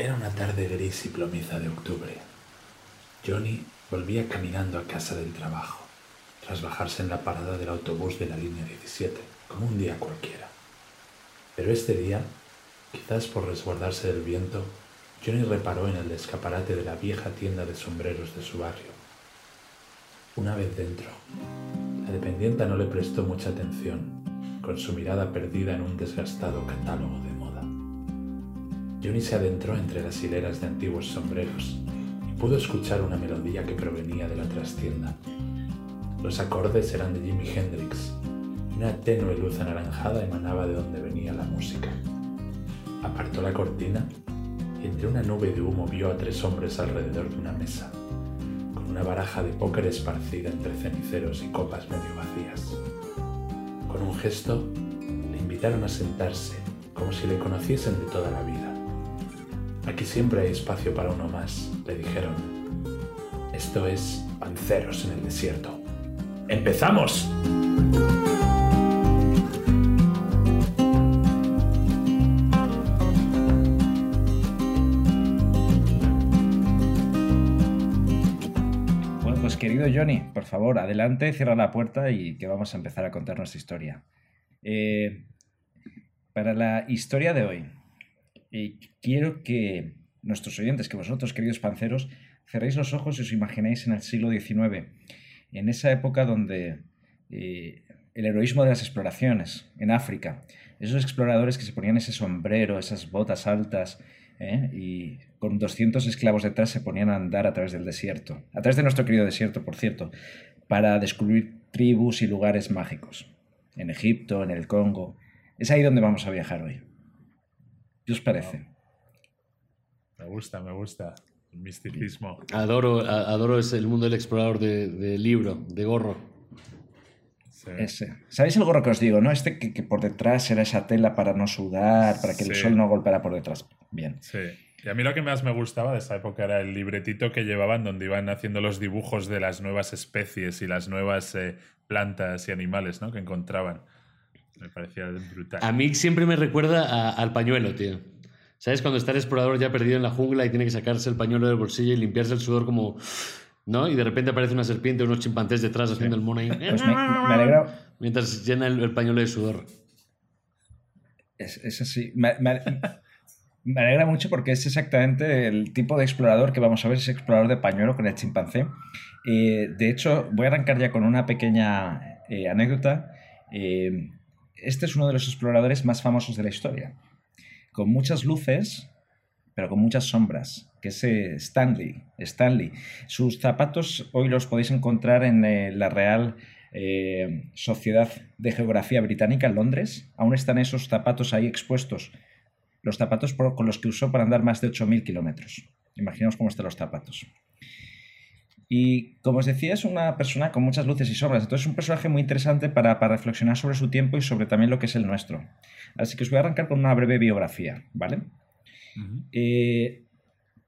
Era una tarde gris y plomiza de octubre. Johnny volvía caminando a casa del trabajo, tras bajarse en la parada del autobús de la línea 17, como un día cualquiera. Pero este día, quizás por resguardarse del viento, Johnny reparó en el escaparate de la vieja tienda de sombreros de su barrio. Una vez dentro, la dependienta no le prestó mucha atención, con su mirada perdida en un desgastado catálogo de. Johnny se adentró entre las hileras de antiguos sombreros y pudo escuchar una melodía que provenía de la trastienda. Los acordes eran de Jimi Hendrix una tenue luz anaranjada emanaba de donde venía la música. Apartó la cortina y entre una nube de humo vio a tres hombres alrededor de una mesa, con una baraja de póker esparcida entre ceniceros y copas medio vacías. Con un gesto, le invitaron a sentarse, como si le conociesen de toda la vida. Aquí siempre hay espacio para uno más, le dijeron. Esto es Panceros en el Desierto. ¡Empezamos! Bueno, pues querido Johnny, por favor, adelante, cierra la puerta y que vamos a empezar a contar nuestra historia. Eh, para la historia de hoy, eh, quiero que nuestros oyentes, que vosotros, queridos panceros, cerréis los ojos y os imaginéis en el siglo XIX, en esa época donde eh, el heroísmo de las exploraciones en África, esos exploradores que se ponían ese sombrero, esas botas altas, ¿eh? y con 200 esclavos detrás se ponían a andar a través del desierto, a través de nuestro querido desierto, por cierto, para descubrir tribus y lugares mágicos, en Egipto, en el Congo. Es ahí donde vamos a viajar hoy. ¿Qué os parece? Me gusta, me gusta. El misticismo. Adoro, a- adoro ese- el mundo del explorador de, de libro, de gorro. Sí. Ese. ¿Sabéis el gorro que os digo, no? Este que, que por detrás era esa tela para no sudar, para que el sol no golpeara por detrás. Bien. Sí. Y a mí lo que más me gustaba de esa época era el libretito que llevaban donde iban haciendo los dibujos de las nuevas especies y las nuevas eh, plantas y animales ¿no? que encontraban. Me parecía brutal. A mí siempre me recuerda a- al pañuelo, tío. ¿Sabes? Cuando está el explorador ya perdido en la jungla y tiene que sacarse el pañuelo del bolsillo y limpiarse el sudor como... ¿No? Y de repente aparece una serpiente o unos chimpancés detrás haciendo el mono ahí. Pues me, me alegra. Mientras llena el, el pañuelo de sudor. Es, es así. Me, me- me alegra mucho porque es exactamente el tipo de explorador que vamos a ver, ese explorador de pañuelo con el chimpancé. Eh, de hecho, voy a arrancar ya con una pequeña eh, anécdota. Eh, este es uno de los exploradores más famosos de la historia, con muchas luces, pero con muchas sombras, que es eh, Stanley. Stanley. Sus zapatos hoy los podéis encontrar en eh, la Real eh, Sociedad de Geografía Británica en Londres. Aún están esos zapatos ahí expuestos. Los zapatos con los que usó para andar más de 8.000 kilómetros. Imaginaos cómo están los zapatos. Y como os decía, es una persona con muchas luces y sombras. Entonces es un personaje muy interesante para, para reflexionar sobre su tiempo y sobre también lo que es el nuestro. Así que os voy a arrancar con una breve biografía, ¿vale? Eh,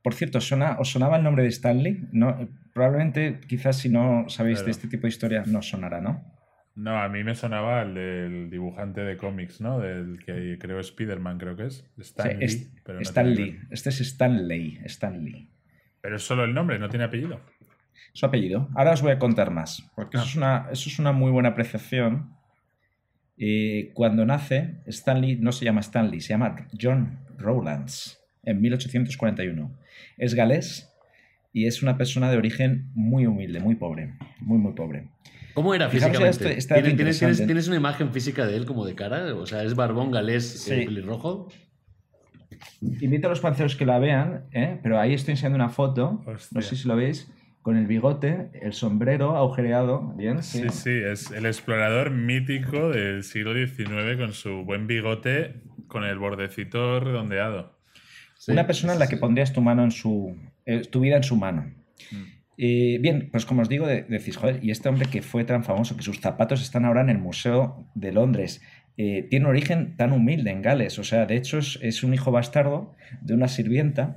por cierto, ¿os ¿suena, ¿os sonaba el nombre de Stanley? No, probablemente, quizás si no sabéis de este tipo de historia, no sonará, ¿no? No, a mí me sonaba el del dibujante de cómics, ¿no? Del que creo Spider-Man, creo que es. Stan Sí, Lee, es- pero no Stan tiene- Lee. Este es Stanley. Stanley. Pero es solo el nombre, no tiene apellido. Su apellido. Ahora os voy a contar más, porque eso, Ah. es una, eso es una muy buena apreciación. Eh, cuando nace, Stanley no se llama Stanley, se llama John Rowlands, en 1841. Es galés y es una persona de origen muy humilde, muy pobre, muy, muy pobre. ¿Cómo era Fijaros físicamente? este- este ¿Tienes, una imagen física de él como de cara? O sea, ¿es barbón galés Sí. eh, pelirrojo? Invito a los panceros que la vean, ¿eh? pero ahí estoy enseñando una foto, Hostia. no sé si lo veis, con el bigote, el sombrero agujereado, ¿bien? Sí, sí, es el explorador mítico del siglo XIX con su buen bigote, con el bordecito redondeado. Sí, Una persona en la que pondrías tu mano en su. eh, tu vida en su mano. Mm. Eh, bien, pues como os digo, de- decís, joder, y este hombre que fue tan famoso, que sus zapatos están ahora en el Museo de Londres, eh, tiene un origen tan humilde en Gales, o sea, de hecho es, es un hijo bastardo de una sirvienta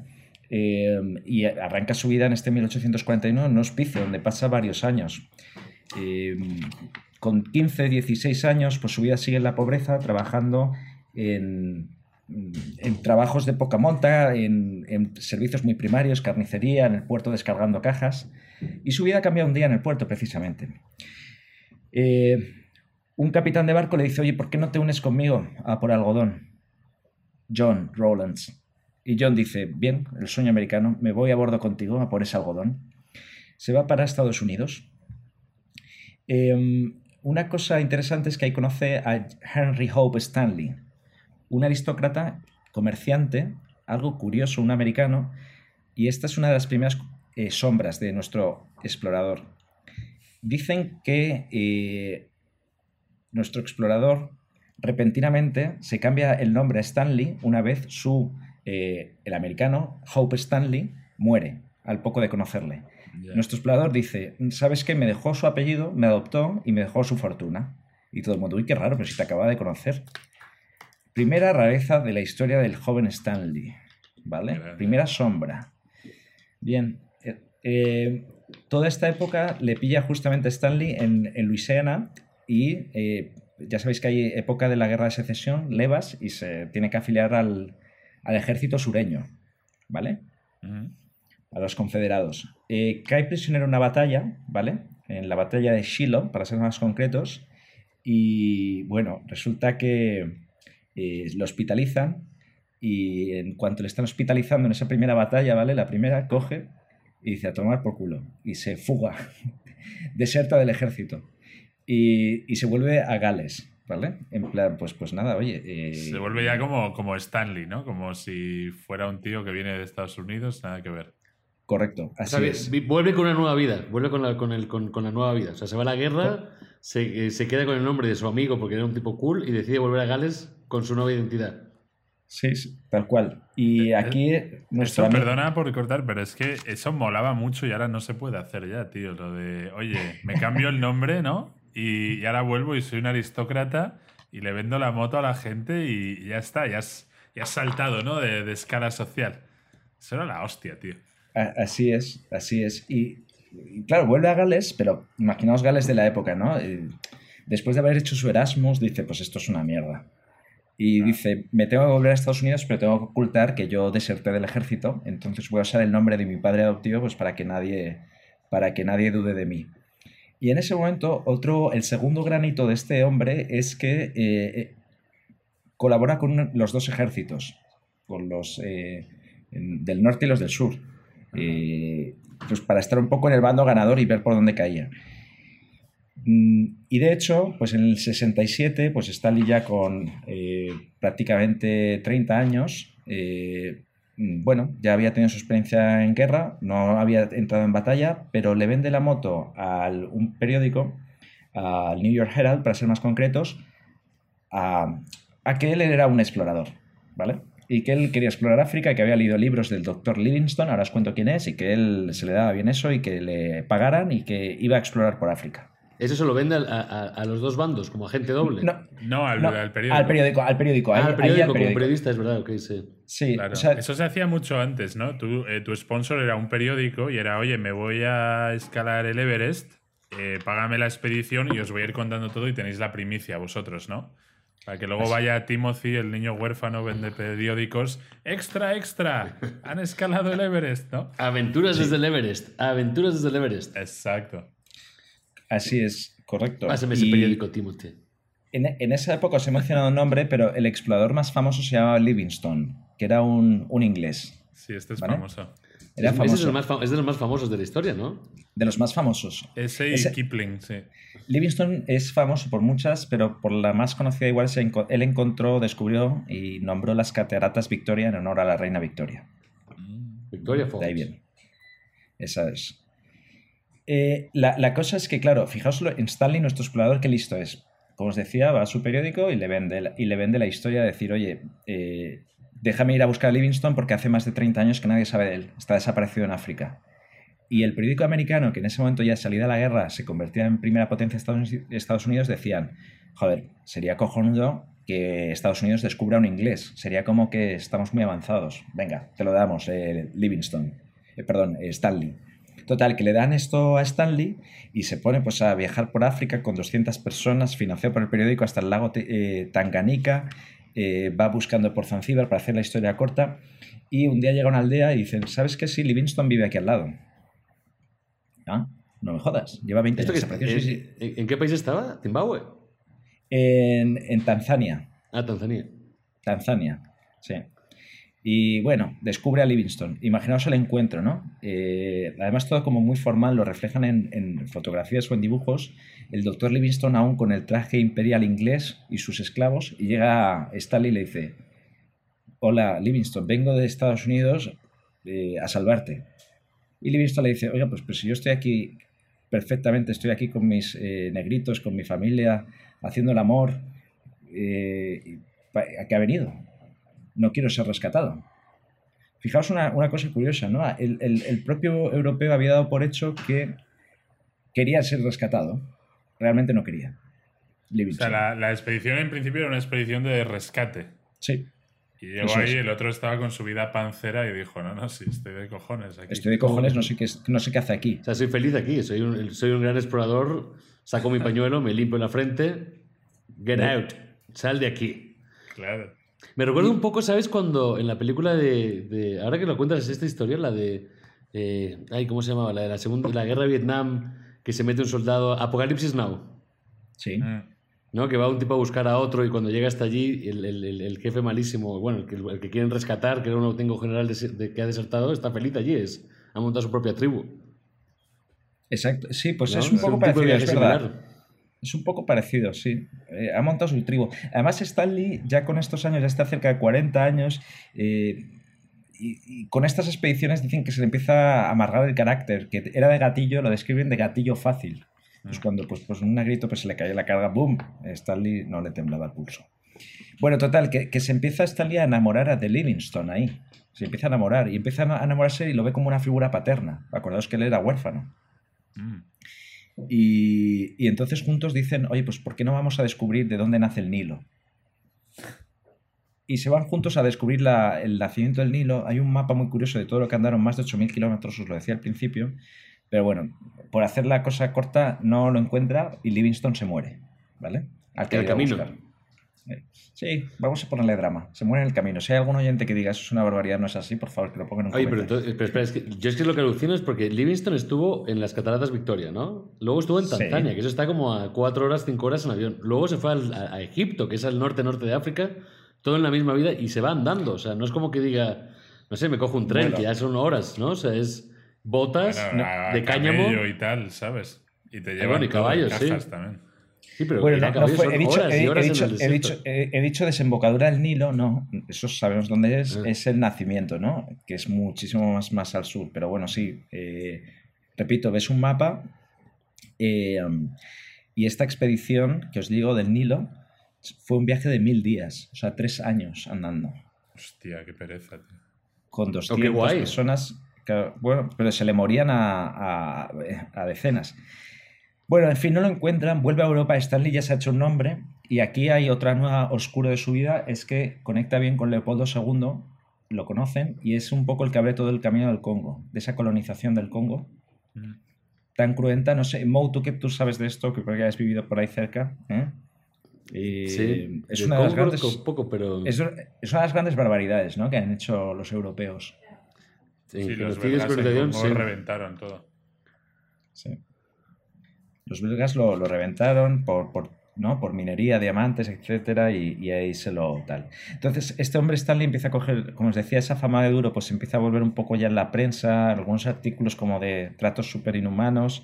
eh, y arranca su vida en este 1841 en un hospicio donde pasa varios años. Eh, con 15, 16 años, pues su vida sigue en la pobreza, trabajando en, trabajos de poca monta, en, servicios muy primarios, carnicería, en el puerto descargando cajas. Y su vida cambia un día en el puerto, precisamente. Eh, un capitán de barco le dice, oye, ¿por qué no te unes conmigo a por algodón? John Rowlands. Y John dice, bien, el sueño americano, me voy a bordo contigo a por ese algodón. Se va para Estados Unidos. Em, una cosa interesante es que ahí conoce a Henry Hope Stanley, un aristócrata, comerciante, algo curioso, un americano, y esta es una de las primeras eh, sombras de nuestro explorador. Dicen que eh, nuestro explorador repentinamente se cambia el nombre a Stanley una vez su, eh, el americano, Hope Stanley, muere al poco de conocerle. Nuestro explorador dice, ¿sabes qué? Me dejó su apellido, me adoptó y me dejó su fortuna. Y todo el mundo, uy, qué raro, pero si te acaba de conocer. Primera rareza de la historia del joven Stanley, ¿vale? Primera sombra. Bien, eh, eh, toda esta época le pilla justamente Stanley en, en Luisiana y eh, ya sabéis que hay época de la guerra de secesión, levas, y se tiene que afiliar al, al ejército sureño, ¿vale? A los confederados. cae prisionero en una batalla, ¿vale? En la batalla de Shiloh, para ser más concretos, y bueno, resulta que eh, lo hospitalizan y en cuanto le están hospitalizando en esa primera batalla, ¿vale? La primera coge y dice a tomar por culo y se fuga, deserta del ejército y, y, se vuelve a Gales, ¿vale? En plan, pues, pues nada, oye... Eh, se vuelve ya como, como Stanley, ¿no? Como si fuera un tío que viene de Estados Unidos, nada que ver. Correcto, así es. Vuelve con una nueva vida, vuelve con la, con, el, con, con la nueva vida. O sea, se va a la guerra, se, se, queda con el nombre de su amigo porque era un tipo cool y decide volver a Gales con su nueva identidad. Sí, tal cual. Y eh, aquí eh, nuestro Perdona por cortar, pero es que eso molaba mucho y ahora no se puede hacer ya, tío. Lo de, oye, me cambio el nombre, ¿no? Y, ahora vuelvo y soy un aristócrata y le vendo la moto a la gente y ya está, ya has, ya saltado, ¿no? De, escala social. Eso era la hostia, tío. Así es, así es. Y, claro, vuelve a Gales, pero imaginaos Gales de la época, ¿no? después de haber hecho su Erasmus, dice, pues esto es una mierda. Y dice, me tengo que volver a Estados Unidos, pero tengo que ocultar que yo deserté del ejército, entonces voy a usar el nombre de mi padre adoptivo pues para que nadie, para que nadie dude de mí. Y en ese momento, otro, el segundo granito de este hombre es que eh, eh, colabora con los dos ejércitos, con los eh, del norte y los del sur, pues para estar un poco en el bando ganador y ver por dónde caía. Mm, y de hecho, pues en el 67, pues Stanley ya con prácticamente 30 años, eh, bueno, ya había tenido su experiencia en guerra, no había entrado en batalla, pero le vende la moto a un periódico, al New York Herald, para ser más concretos, a, a, que él era un explorador, ¿vale? Y que él quería explorar África que había leído libros del doctor Livingstone, ahora os cuento quién es, y que él se le daba bien eso y que le pagaran y que iba a explorar por África. ¿Eso se lo vende a, los dos bandos como agente doble? No, al, periódico. Al periódico, al periódico. Ah, al periódico, como periodista, es verdad, ok, sí. Sí, eso se hacía mucho antes, ¿no? Eh, tu sponsor era un periódico y era, oye, me voy a escalar el Everest, eh, págame la expedición y os voy a ir contando todo y tenéis la primicia vosotros, ¿no? Para que luego vaya Timothy, el niño huérfano, vende periódicos. ¡Extra, extra! Han escalado el Everest, ¿no? Aventuras desde el Everest. Aventuras desde el Everest. Exacto. Así es, correcto. Pásame ese periódico, Timothy. En, en, esa época os he mencionado un nombre, pero el explorador más famoso se llamaba Livingstone, que era un, un inglés. Sí, este es famoso. Era es, famoso. Es, de los más famosos de la historia, ¿no? De los más famosos. Ese y Kipling, sí. Livingstone es famoso por muchas, pero por la más conocida igual se él encontró, descubrió y nombró las cataratas Victoria en honor a la reina Victoria. Victoria Falls. De ahí viene. Esa es. Eh, la, cosa es que, claro, fijaos en Stanley, nuestro explorador, qué listo es. Como os decía, va a su periódico y le vende, la, y le vende la historia de decir, oye, eh, déjame ir a buscar a Livingstone porque hace más de 30 años que nadie sabe de él, está desaparecido en África. Y el periódico americano, que en ese momento ya salida a la guerra se convertía en primera potencia de Estados Unidos, decían, joder, sería cojonudo que Estados Unidos descubra un inglés, sería como que estamos muy avanzados. Venga, te lo damos, eh, Livingstone, perdón, Stanley. Total, que le dan esto a Stanley y se pone pues, a viajar por África con 200 personas, financiado por el periódico hasta el lago eh, Tanganica eh, va buscando por Zanzíbar para hacer la historia corta y un día llega a una aldea y dicen, ¿sabes qué? Sí, Livingston vive aquí al lado. Ah, no me jodas, lleva 20 ¿Esto años. desaparecido, sí, sí. ¿En, en qué país estaba? ¿Zimbabue? En, en Tanzania. Ah, Tanzania. Tanzania, sí. Y bueno, descubre a Livingston. Imaginaos el encuentro, ¿no? Eh, además, todo como muy formal, lo reflejan en, fotografías o en dibujos. El doctor Livingston, aún con el traje imperial inglés y sus esclavos, llega Stanley y le dice: Hola, Livingston, vengo de Estados Unidos eh, a salvarte. Y Livingston le dice: Oiga, pues, pues si yo estoy aquí perfectamente, estoy aquí con mis eh, negritos, con mi familia, haciendo el amor. ¿A qué ha venido? No quiero ser rescatado. Fijaos una, una cosa curiosa, ¿no? El, el- el propio europeo había dado por hecho que quería ser rescatado. Realmente no quería. O sea, la, la expedición en principio era una expedición de rescate. Sí, Y llegó Eso ahí, es. el otro estaba con su vida pancera y dijo, no, no, sí, estoy de cojones aquí. estoy de cojones, no sé qué, no sé qué hace aquí. O sea, soy feliz aquí, soy un, soy un gran explorador, saco mi pañuelo, me limpio la frente, get out, sal de aquí. Claro. Me recuerda un poco, ¿sabes? Cuando en la película de. de- ahora que lo cuentas, esta historia, la de. eh, ay, ¿cómo se llamaba? La de la, segunda, la guerra de Vietnam, que se mete un soldado. Apocalipsis Now. Sí. Mm. ¿no? Que va un tipo a buscar a otro y cuando llega hasta allí, el, el- el- el jefe malísimo, bueno, el que, el que quieren rescatar, que era un auténtico general de, de- que ha desertado, está feliz allí, es, ha montado su propia tribu. Exacto. Sí, pues ¿no? es un poco tipo de parecido, viaje es verdad. similar. Es un poco parecido, sí. Eh, ha montado su tribu. Además, Stanley, ya con estos años, ya está cerca de 40 años, eh, y, y con estas expediciones dicen que se le empieza a amargar el carácter, que era de gatillo, lo describen de gatillo fácil. Pues Mm. cuando pues, pues un negrito pues, se le caía la carga, ¡boom! Stanley no le temblaba el pulso. Bueno, total, que, que se empieza Stanley a enamorar de Livingston ahí. Se empieza a enamorar y empieza a enamorarse y lo ve como una figura paterna. Acordaos que él era huérfano. Mm. Y, y entonces juntos dicen, oye, pues ¿por qué no vamos a descubrir de dónde nace el Nilo? Y se van juntos a descubrir la- el nacimiento del Nilo. Hay un mapa muy curioso de todo lo que andaron, más de 8.000 kilómetros, os lo decía al principio. Pero bueno, por hacer la cosa corta, no lo encuentra y Livingston se muere, ¿vale? Al que el camino. buscar. Eh, Sí, vamos a ponerle drama. Se muere en el camino. Si hay algún oyente que diga eso es una barbaridad, no es así, por favor, que lo pongan en un Oye, pero, comentario. entonces- pero espera, es que yo es que lo que alucino es porque Livingston estuvo en las cataratas Victoria, ¿no? Luego estuvo en Sí. Tanzania, que eso está como a cuatro horas, cinco horas en avión. Luego se fue al- a, a Egipto, que es al norte-norte de África, todo en la misma vida y se va andando. O sea, no es como que diga, no sé, me cojo un tren, Bueno. que ya son horas, ¿no? O sea, es botas Bueno, a de cáñamo. y tal, ¿sabes? Y te Ah, llevan bueno, y caballos, sí. también. Sí, pero Bueno, no, no fue- he, dicho, horas he- he horas dicho- el he desierto. dicho- he- he dicho desembocadura del Nilo, no, eso sabemos dónde es, Ah. es el nacimiento, ¿no? Que es muchísimo más, más al sur, pero bueno, sí, eh, repito, ves un mapa eh, y esta expedición que os digo del Nilo fue un viaje de mil días, o sea, tres años andando, Hostia, qué pereza, tío. con 200 Oh, guay. personas, que- bueno, pero se le morían a, a- a decenas. Bueno, en fin, no lo encuentran, vuelve a Europa, Stanley ya se ha hecho un nombre y aquí hay otra nueva oscuro de su vida, es que conecta bien con Leopoldo II, lo conocen, y es un poco el que abre todo el camino del Congo, de esa colonización del Congo, Mm. tan cruenta, no sé, Mou, tú que tú sabes de esto, que creo que has vivido por ahí cerca, ¿eh? Sí, es una de las grandes... conozco poco, pero Es, es una de las grandes barbaridades ¿no? que han hecho los europeos. Sí, los belgas sí. reventaron todo. Sí. Los belgas lo, lo reventaron por, por, ¿no? por minería, diamantes, etcétera, y, ahí se lo tal. Entonces, este hombre Stanley empieza a coger, como os decía, esa fama de duro, pues empieza a volver un poco ya en la prensa, algunos artículos como de tratos super inhumanos.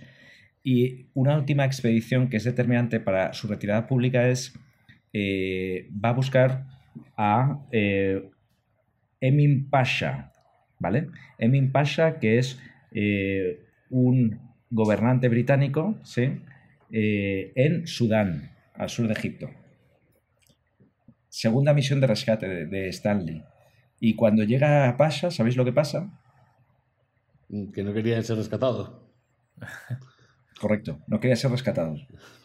Y una última expedición que es determinante para su retirada pública es eh, va a buscar a eh, Emin Pasha, ¿vale? Emin Pasha, que es eh, un gobernante británico, ¿sí? Eh, en Sudán, al sur de Egipto. Segunda misión de rescate de, de Stanley. Y cuando llega a Pasha, ¿sabéis lo que pasa? que no querían ser rescatados. Correcto, no quería ser rescatado.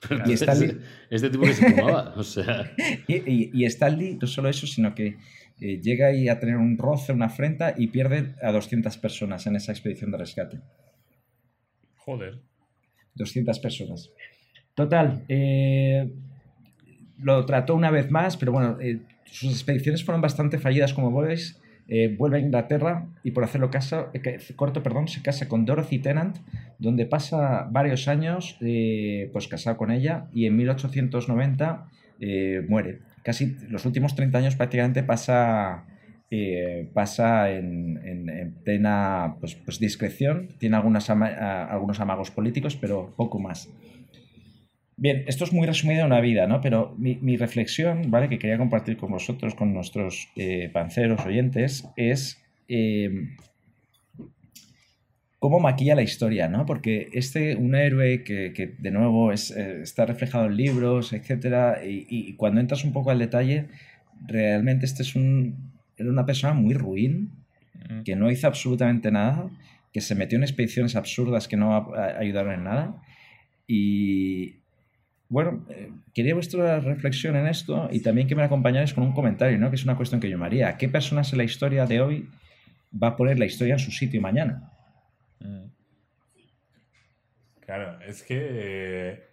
Pero Y Stanley- este, este tipo que se fumaba, o sea, Y, y- y Stanley, no solo eso, sino que eh, llega ahí a tener un roce, una afrenta y pierde a 200 personas en esa expedición de rescate. Joder. 200 personas. Total, eh, lo trató una vez más, pero bueno, eh, sus expediciones fueron bastante fallidas, como veis. Eh, vuelve a Inglaterra y por hacerlo caso, eh, corto, perdón, se casa con Dorothy Tennant, donde pasa varios años pues casado con ella y en 1890 muere. Casi los últimos 30 años prácticamente pasa, pasa en, en, plena pues, pues discreción, tiene algunas algunos amagos políticos, pero poco más. Bien, esto es muy resumido en una vida, ¿no? Pero mi, reflexión, ¿vale? Que quería compartir con vosotros, con nuestros eh, panceros oyentes, es eh, cómo maquilla la historia, ¿no? Porque este, un héroe que, de nuevo es, eh, está reflejado en libros, etcétera, y, cuando entras un poco al detalle, realmente este es un, era una persona muy ruin, mm. que no hizo absolutamente nada, que se metió en expediciones absurdas que no ayudaron en nada. Y, bueno, eh, quería vuestra reflexión en esto y también que me acompañáis con un comentario, ¿no? que es una cuestión que yo me haría. ¿Qué personas en la historia de hoy va a poner la historia en su sitio mañana? Mm. Claro, es que,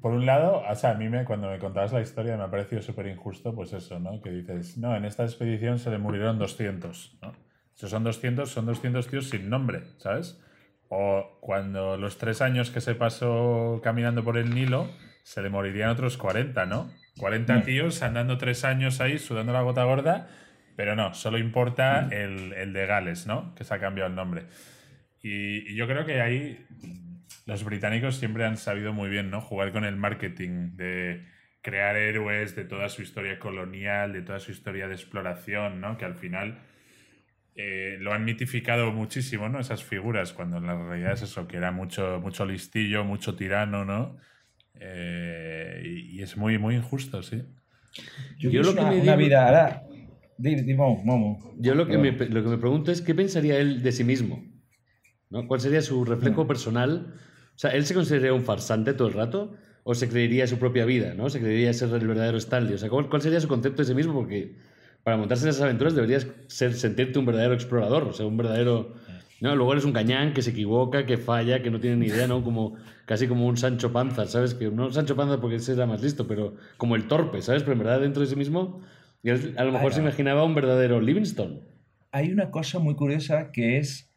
por un lado, o sea, a mí me, cuando me contabas la historia me ha parecido súper injusto, pues eso, ¿no? Que dices, no, en esta expedición se le murieron 200, ¿no? Si son 200, son 200 tíos sin nombre, ¿sabes? O cuando los tres años que se pasó caminando por el Nilo se le morirían otros 40, ¿no? 40 mm. tíos andando tres años ahí sudando la gota gorda, pero no, solo importa mm. el, de Gales, ¿no? Que se ha cambiado el nombre. Y, yo creo que ahí los británicos siempre han sabido muy bien, ¿no? Jugar con el marketing de crear héroes de toda su historia colonial, de toda su historia de exploración, ¿no? Que al final eh, lo han mitificado muchísimo, ¿no? Esas figuras, cuando en la realidad es eso, que era mucho, mucho listillo, mucho tirano, ¿no? Eh, y, es muy, muy injusto, sí. Yo, lo que me digo, vida. Yo lo que, me, lo que me pregunto es qué pensaría él de sí mismo. ¿No? ¿Cuál sería su reflejo personal? O sea, ¿él se consideraría un farsante todo el rato? ¿O se creería su propia vida? ¿no? ¿Se creería ser el verdadero Stanley? O sea, ¿cuál, sería su concepto de sí mismo? Porque para montarse en esas aventuras deberías ser, sentirte un verdadero explorador, o sea, un verdadero no, luego eres un cañán que se equivoca, que falla, que no tiene ni idea, ¿no? Como, casi como un Sancho Panza, ¿sabes? Que no Sancho Panza porque ese era más listo, pero como el torpe, ¿sabes? Pero en verdad dentro de sí mismo, a lo mejor se imaginaba un verdadero Livingstone. Hay una cosa muy curiosa que es,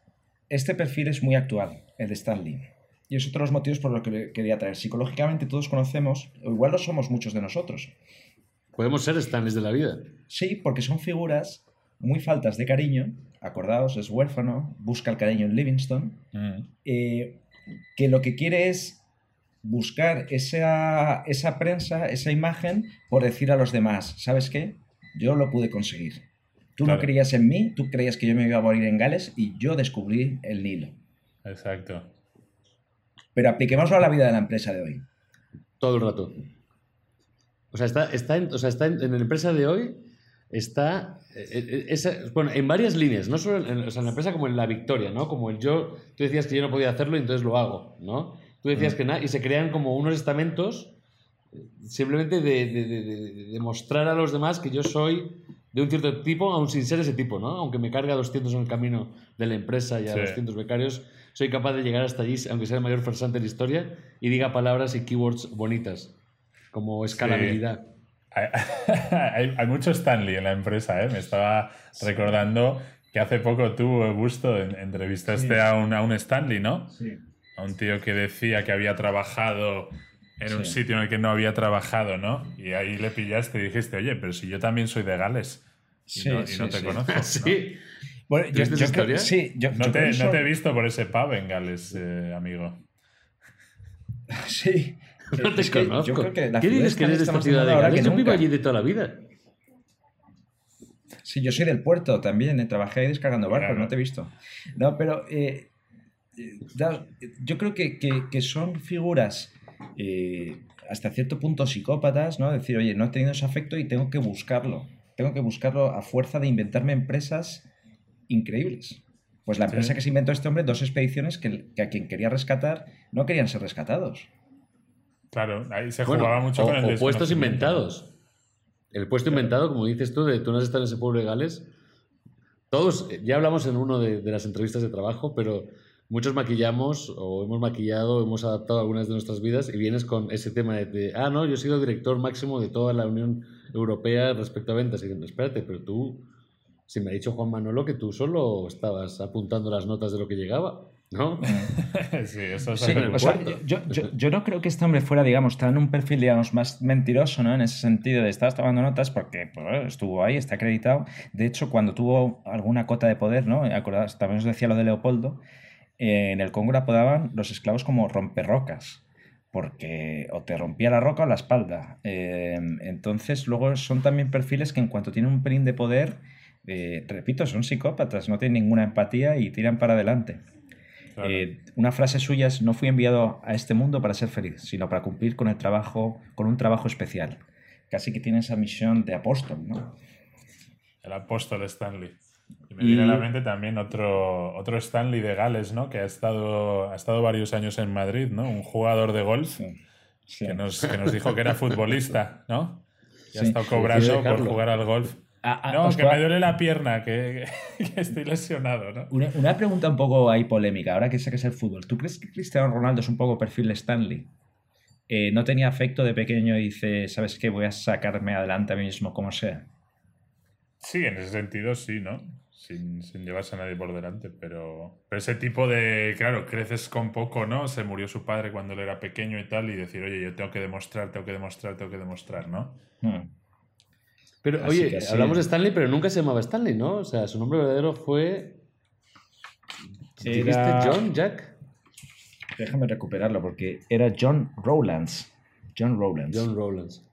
este perfil es muy actual, el de Stanley. Y es otro de los motivos por los que quería traer. Psicológicamente todos conocemos, o igual lo somos muchos de nosotros. Podemos ser Stanleys de la vida. Sí, porque son figuras muy faltas de cariño acordaos, es huérfano, busca el cariño en Livingstone, mm. eh, que lo que quiere es buscar esa, esa prensa, esa imagen, por decir a los demás, ¿sabes qué? Yo lo pude conseguir. Tú no creías en mí, tú creías que yo me iba a morir en Gales y yo descubrí el Nilo. Exacto. Pero apliquémoslo a la vida de la empresa de hoy. Todo el rato. O sea, está, está, en, o sea, está en, en la empresa de hoy está eh, eh, bueno, en varias líneas, no solo en, la empresa como en la victoria, ¿no? Como el yo, tú decías que yo no podía hacerlo y entonces lo hago, ¿no? Tú decías que nada, y se crean como unos estamentos simplemente de, demostrar a los demás que yo soy de un cierto tipo, aun sin ser ese tipo, ¿no? Aunque me cargue a 200 en el camino de la empresa y a 200 becarios, soy capaz de llegar hasta allí, aunque sea el mayor farsante de la historia, y diga palabras y keywords bonitas, como escalabilidad. hay, mucho Stanley en la empresa, ¿eh? Me estaba recordando que hace poco tú, Gusto, entrevistaste a, un, a un Stanley, ¿no? Sí. A un tío que decía que había trabajado en un sitio en el que no había trabajado, ¿no? Y ahí le pillaste y dijiste, oye, pero si yo también soy de Gales y, no, te conozco. sí. Bueno, yo, yo sí, yo, no, te, no, te, he visto por ese pub en Gales, eh, amigo. Sí, no te conozco. ¿Qué dices que eres de esta ciudad de Gales? Yo vivo allí de toda la vida. Sí, yo soy del puerto también, eh, trabajé ahí descargando barcos, no te he visto. No, pero eh, yo creo que, que, son figuras eh, hasta cierto punto psicópatas, ¿no? Decir, oye, no he tenido ese afecto y tengo que buscarlo. Tengo que buscarlo a fuerza de inventarme empresas increíbles. Pues la empresa que se inventó este hombre, dos expediciones que, que, a quien quería rescatar no querían ser rescatados. Claro, ahí se jugaba mucho con el o puestos inventados. El puesto inventado, como dices tú, de tú no has estado en ese pueblo de Gales. Todos, ya hablamos en uno de, las entrevistas de trabajo, pero muchos maquillamos o hemos maquillado, hemos adaptado algunas de nuestras vidas y vienes con ese tema de, de, ah, no, yo he sido director máximo de toda la Unión Europea respecto a ventas. Y dicen, espérate, pero tú, si me ha dicho Juan Manolo que tú solo estabas apuntando las notas de lo que llegaba. ¿no? sí, eso es Sí, o sea, yo, yo, yo, no creo que este hombre fuera, digamos, tan un perfil, digamos, más mentiroso, ¿no? En ese sentido de estar tomando notas porque pues, estuvo ahí, está acreditado. De hecho, cuando tuvo alguna cota de poder, ¿no? Acordaos, también os decía lo de Leopoldo, en el Congo le apodaban los esclavos como romperrocas porque o te rompía la roca o la espalda. Eh, entonces, luego son también perfiles que en cuanto tienen un pelín de poder, eh, repito, son psicópatas, no tienen ninguna empatía y tiran para adelante. Claro. Eh, una frase suya es, no fui enviado a este mundo para ser feliz, sino para cumplir con el trabajo, con un trabajo especial. Casi que tiene esa misión de apóstol, ¿no? El apóstol Stanley. Y me y... viene a la mente también otro, otro Stanley de Gales, ¿no? Que ha estado, ha estado varios años en Madrid, ¿no? Un jugador de golf sí. Sí. Que, nos, que, nos, dijo que era futbolista, ¿no? Y ha estado cobrando por jugar al golf. Ah, ah, no, que me duele la pierna, que, que estoy lesionado, ¿no? Una, una, pregunta un poco ahí polémica, ahora que saques el fútbol. ¿Tú crees que Cristiano Ronaldo es un poco perfil Stanley? Eh, ¿No tenía afecto de pequeño y dice, ¿sabes qué? Voy a sacarme adelante a mí mismo como sea. Sí, en ese sentido sí, ¿no? Sin, sin, llevarse a nadie por delante, pero, pero ese tipo de, claro, creces con poco, ¿no? Se murió su padre cuando él era pequeño y tal, y decir, oye, yo tengo que demostrar, tengo que demostrar, tengo que demostrar, ¿no? Hmm. Pero, Así oye, hablamos de Stanley, pero nunca se llamaba Stanley, ¿no? O sea, su nombre verdadero fue... Era... John, Jack? Déjame recuperarlo, porque era John Rowlands. John Rowlands. John Rowlands.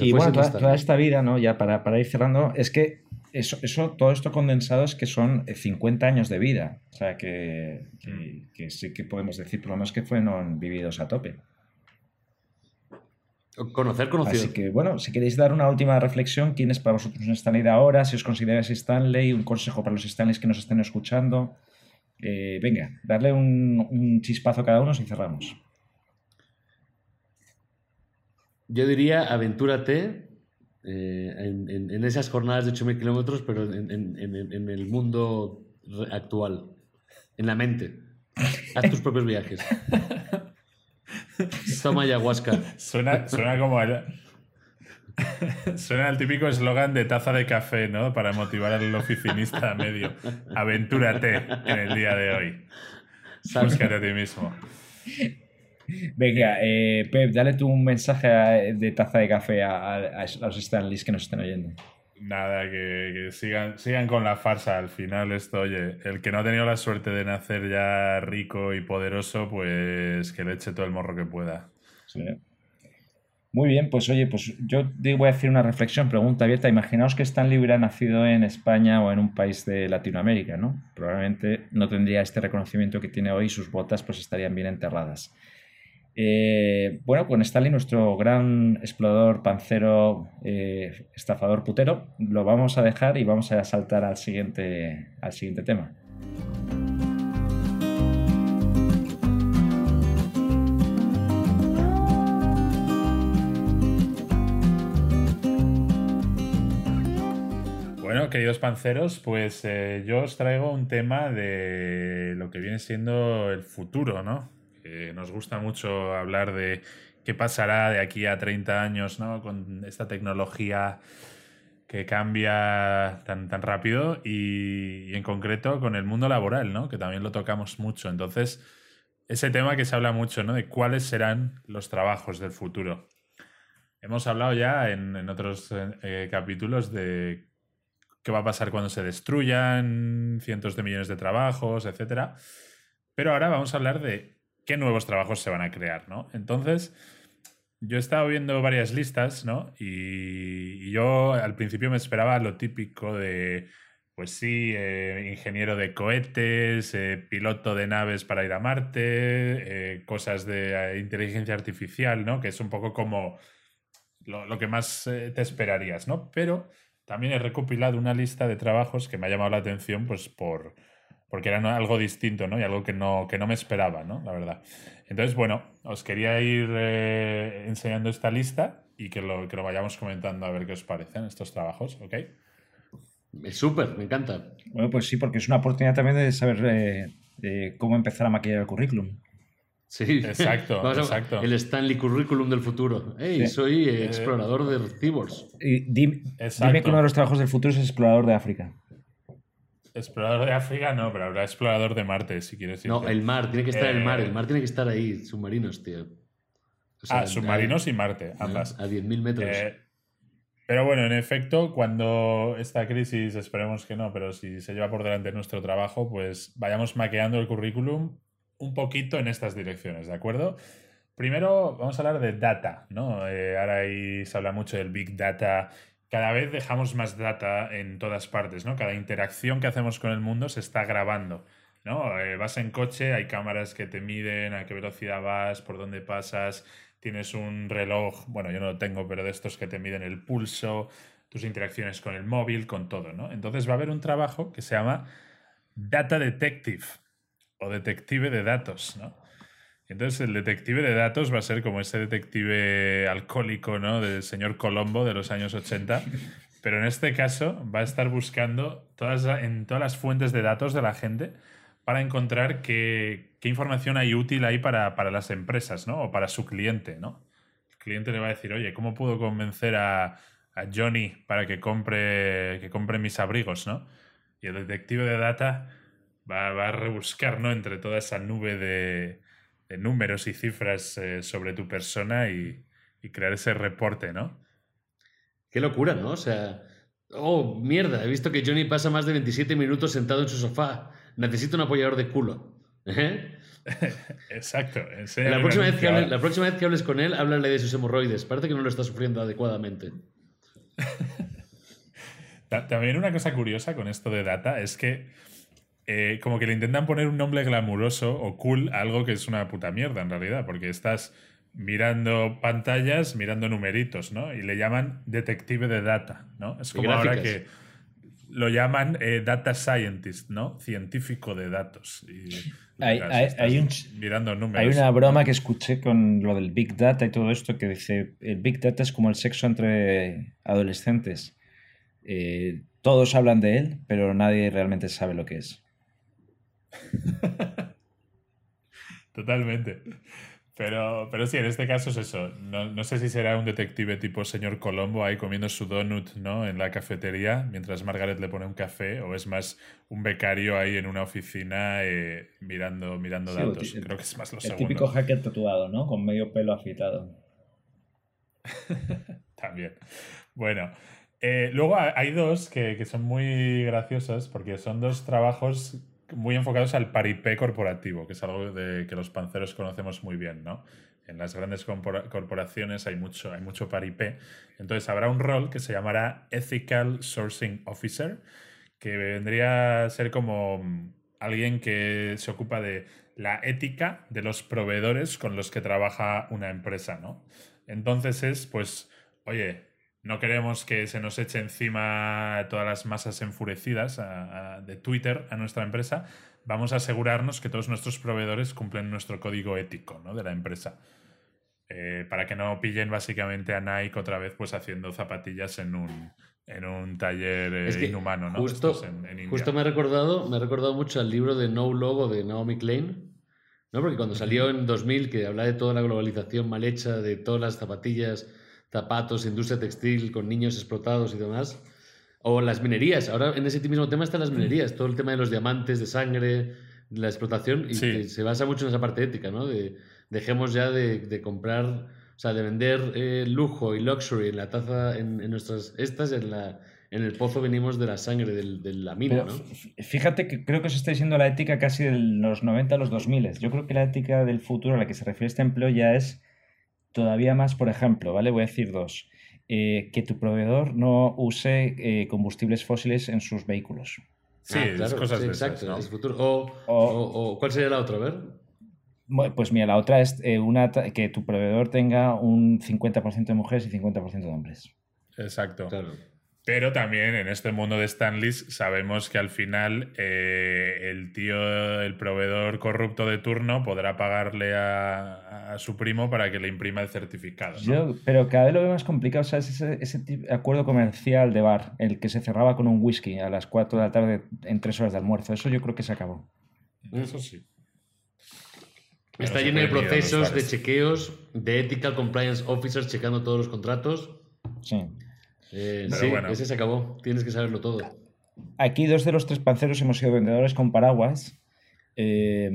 Y bueno, toda, toda, esta vida, ¿no? Ya para, para ir cerrando, es que eso, eso, todo esto condensado es que son 50 años de vida. O sea, que, que, que sí que podemos decir, por lo menos que fueron vividos a tope. Conocer, conocido. Así que, bueno, si queréis dar una última reflexión, ¿quién es para vosotros un Stanley de ahora? Si os consideráis Stanley, un consejo para los Stanleys que nos estén escuchando. Eh, venga, darle un, un, chispazo a cada uno y cerramos. Yo diría, aventúrate eh, en, en, en, esas jornadas de 8.000 kilómetros, pero en, en, el mundo actual, en la mente. Haz tus propios viajes. Toma ayahuasca. Suena, suena como el, suena el típico eslogan de taza de café, ¿no? Para motivar al oficinista a medio. Aventúrate en el día de hoy. Búscate a ti mismo. Venga, eh, Pep, dale tú un mensaje de taza de café a, a, a los Stanleys que nos estén oyendo. Nada, que, que, sigan, sigan con la farsa. Al final, esto, oye, el que no ha tenido la suerte de nacer ya rico y poderoso, pues que le eche todo el morro que pueda. Sí. Muy bien, pues oye, pues yo voy a decir una reflexión, pregunta abierta. Imaginaos que Stanley hubiera nacido en España o en un país de Latinoamérica, ¿no? Probablemente no tendría este reconocimiento que tiene hoy y sus botas pues estarían bien enterradas. Eh, bueno, con Stanley, nuestro gran explorador, pancero, eh, estafador putero, lo vamos a dejar y vamos a saltar al siguiente, al siguiente tema. Bueno, queridos panceros, pues eh, yo os traigo un tema de lo que viene siendo el futuro, ¿no? Eh, nos gusta mucho hablar de qué pasará de aquí a 30 años ¿no? con esta tecnología que cambia tan, tan rápido y, en concreto con el mundo laboral, ¿no? que también lo tocamos mucho. Entonces, ese tema que se habla mucho, ¿no? de cuáles serán los trabajos del futuro. Hemos hablado ya en, en otros eh, capítulos de qué va a pasar cuando se destruyan cientos de millones de trabajos, etc. Pero ahora vamos a hablar de qué nuevos trabajos se van a crear, ¿no? Entonces, yo he estado viendo varias listas, ¿no? Y, yo al principio me esperaba lo típico de, pues sí, eh, ingeniero de cohetes, eh, piloto de naves para ir a Marte, eh, cosas de inteligencia artificial, ¿no? Que es un poco como lo, lo que más te esperarías, ¿no? Pero también he recopilado una lista de trabajos que me ha llamado la atención, pues por porque era algo distinto, ¿no? Y algo que no, que no me esperaba, ¿no? La verdad. Entonces, bueno, os quería ir eh, enseñando esta lista y que lo, que lo vayamos comentando a ver qué os parecen estos trabajos, ¿ok? Es súper, me encanta. Bueno, pues sí, porque es una oportunidad también de saber eh, eh, cómo empezar a maquillar el currículum. Sí, Exacto, Vamos a- exacto. El Stanley Curriculum del futuro. Hey, Sí. soy eh, explorador de Cibors. Y dim- Exacto. dime que uno de los trabajos del futuro es explorador de África. Explorador de África, no, pero habrá explorador de Marte, si quieres No, irte. el mar, tiene que estar el mar. Eh, El mar tiene que estar ahí, submarinos, tío. O sea, Ah, submarinos y Marte, ambas. a 10.000 metros. Eh, pero bueno, en efecto, cuando esta crisis, esperemos que no, pero si se lleva por delante nuestro trabajo, pues vayamos maqueando el currículum un poquito en estas direcciones, ¿de acuerdo? Primero vamos a hablar de data, ¿no? Eh, ahora ahí se habla mucho del big data. Cada vez dejamos más data en todas partes, ¿no? Cada interacción que hacemos con el mundo se está grabando, ¿no? Eh, vas en coche, hay cámaras que te miden a qué velocidad vas, por dónde pasas, tienes un reloj, bueno, yo no lo tengo, pero de estos que te miden el pulso, tus interacciones con el móvil, con todo, ¿no? Entonces va a haber un trabajo que se llama Data Detective o detective de datos, ¿no? Entonces el detective de datos va a ser como ese detective alcohólico, ¿no? Del señor Colombo de los años 80, pero en este caso va a estar buscando todas, en todas las fuentes de datos de la gente para encontrar qué, qué información hay útil ahí para, para las empresas, ¿no? O para su cliente, ¿no? El cliente le va a decir, oye, ¿cómo puedo convencer a, a Johnny para que compre, que compre mis abrigos, ¿no? Y el detective de data va, va a rebuscar, ¿no? Entre toda esa nube de, de números y cifras eh, sobre tu persona y, y crear ese reporte, ¿no? Qué locura, ¿no? O sea, oh, mierda, he visto que Johnny pasa más de 27 minutos sentado en su sofá. Necesito un apoyador de culo. ¿Eh? Exacto. La próxima, vez que hables, la próxima vez que hables con él, háblale de sus hemorroides. Parece que no lo está sufriendo adecuadamente. Ta- También una cosa curiosa con esto de data es que eh, como que le intentan poner un nombre glamuroso o cool a algo que es una puta mierda en realidad, porque estás mirando pantallas, mirando numeritos, ¿no? Y le llaman detective de data, ¿no? Es como ahora que lo llaman eh, data scientist, ¿no? Científico de datos. Y, Hay- hay- hay un mirando números. Hay una broma que escuché con lo del Big Data y todo esto que dice, el Big Data es como el sexo entre adolescentes. Eh, todos hablan de él, pero nadie realmente sabe lo que es. Totalmente. Pero, pero sí, en este caso es eso. No, no sé si será un detective tipo señor Colombo ahí comiendo su donut ¿no? en la cafetería mientras Margaret le pone un café, o es más un becario ahí en una oficina eh, mirando, mirando Sí, datos. Creo que es más lo El segundo. típico hacker tatuado, ¿no? Con medio pelo afeitado. También. Bueno, eh, luego ha- hay dos que, que son muy graciosos porque son dos trabajos muy enfocados al paripé corporativo, que es algo de, que los panceros conocemos muy bien, ¿no? En las grandes corporaciones hay mucho, hay mucho paripé. Entonces habrá un rol que se llamará Ethical Sourcing Officer, que vendría a ser como mm, alguien que se ocupa de la ética de los proveedores con los que trabaja una empresa, ¿no? Entonces es, pues, oye, no queremos que se nos eche encima todas las masas enfurecidas a- a- de Twitter a nuestra empresa. Vamos a asegurarnos que todos nuestros proveedores cumplen nuestro código ético ¿no? de la empresa. Eh, para que no pillen básicamente a Nike otra vez pues haciendo zapatillas en un, en un taller eh, Es que inhumano, ¿no? Justo, en- en justo me ha recordado, me ha recordado mucho al libro de No Logo de Naomi Klein, ¿no? Porque cuando salió en 2000, que hablaba de toda la globalización mal hecha, de todas las zapatillas, zapatos, industria textil con niños explotados y demás, o las minerías. Ahora en ese mismo tema están las minerías, todo el tema de los diamantes, de sangre, la explotación, y Sí. que se basa mucho en esa parte ética, ¿no? De dejemos ya de, de comprar, o sea, de vender eh, lujo y luxury en la taza, en, en nuestras estas, en la en el pozo venimos de la sangre del- de la mina, Pero ¿no? fíjate que creo que os está diciendo la ética casi de los 90 a los 2000. Yo creo que la ética del futuro a la que se refiere este empleo ya es todavía más, por ejemplo, ¿vale? Voy a decir dos. Eh, que tu proveedor no use eh, combustibles fósiles en sus vehículos. Sí, Ah, claro, cosas sí, de exacto, esas, ¿no? es futuro. O, O- o- o- ¿cuál sería la otra? A ver. Pues mira, la otra es eh, una que tu proveedor tenga un 50% de mujeres y 50% de hombres. Exacto. Claro. Pero también en este mundo de Stanleys sabemos que al final eh, el tío, el proveedor corrupto de turno podrá pagarle a, a su primo para que le imprima el certificado. ¿no? Yo, pero cada vez lo veo más complicado, ¿sabes? Ese, ese acuerdo comercial de bar, el que se cerraba con un whisky a las 4 de la tarde en 3 horas de almuerzo. Eso yo creo que se acabó. Eso sí. Está Pero lleno de procesos, de chequeos, de ethical compliance officers checando todos los contratos. Sí. Eh, Pero sí, bueno. ese se acabó. Tienes que saberlo todo. Aquí dos de los tres panceros hemos sido vendedores con paraguas. Eh,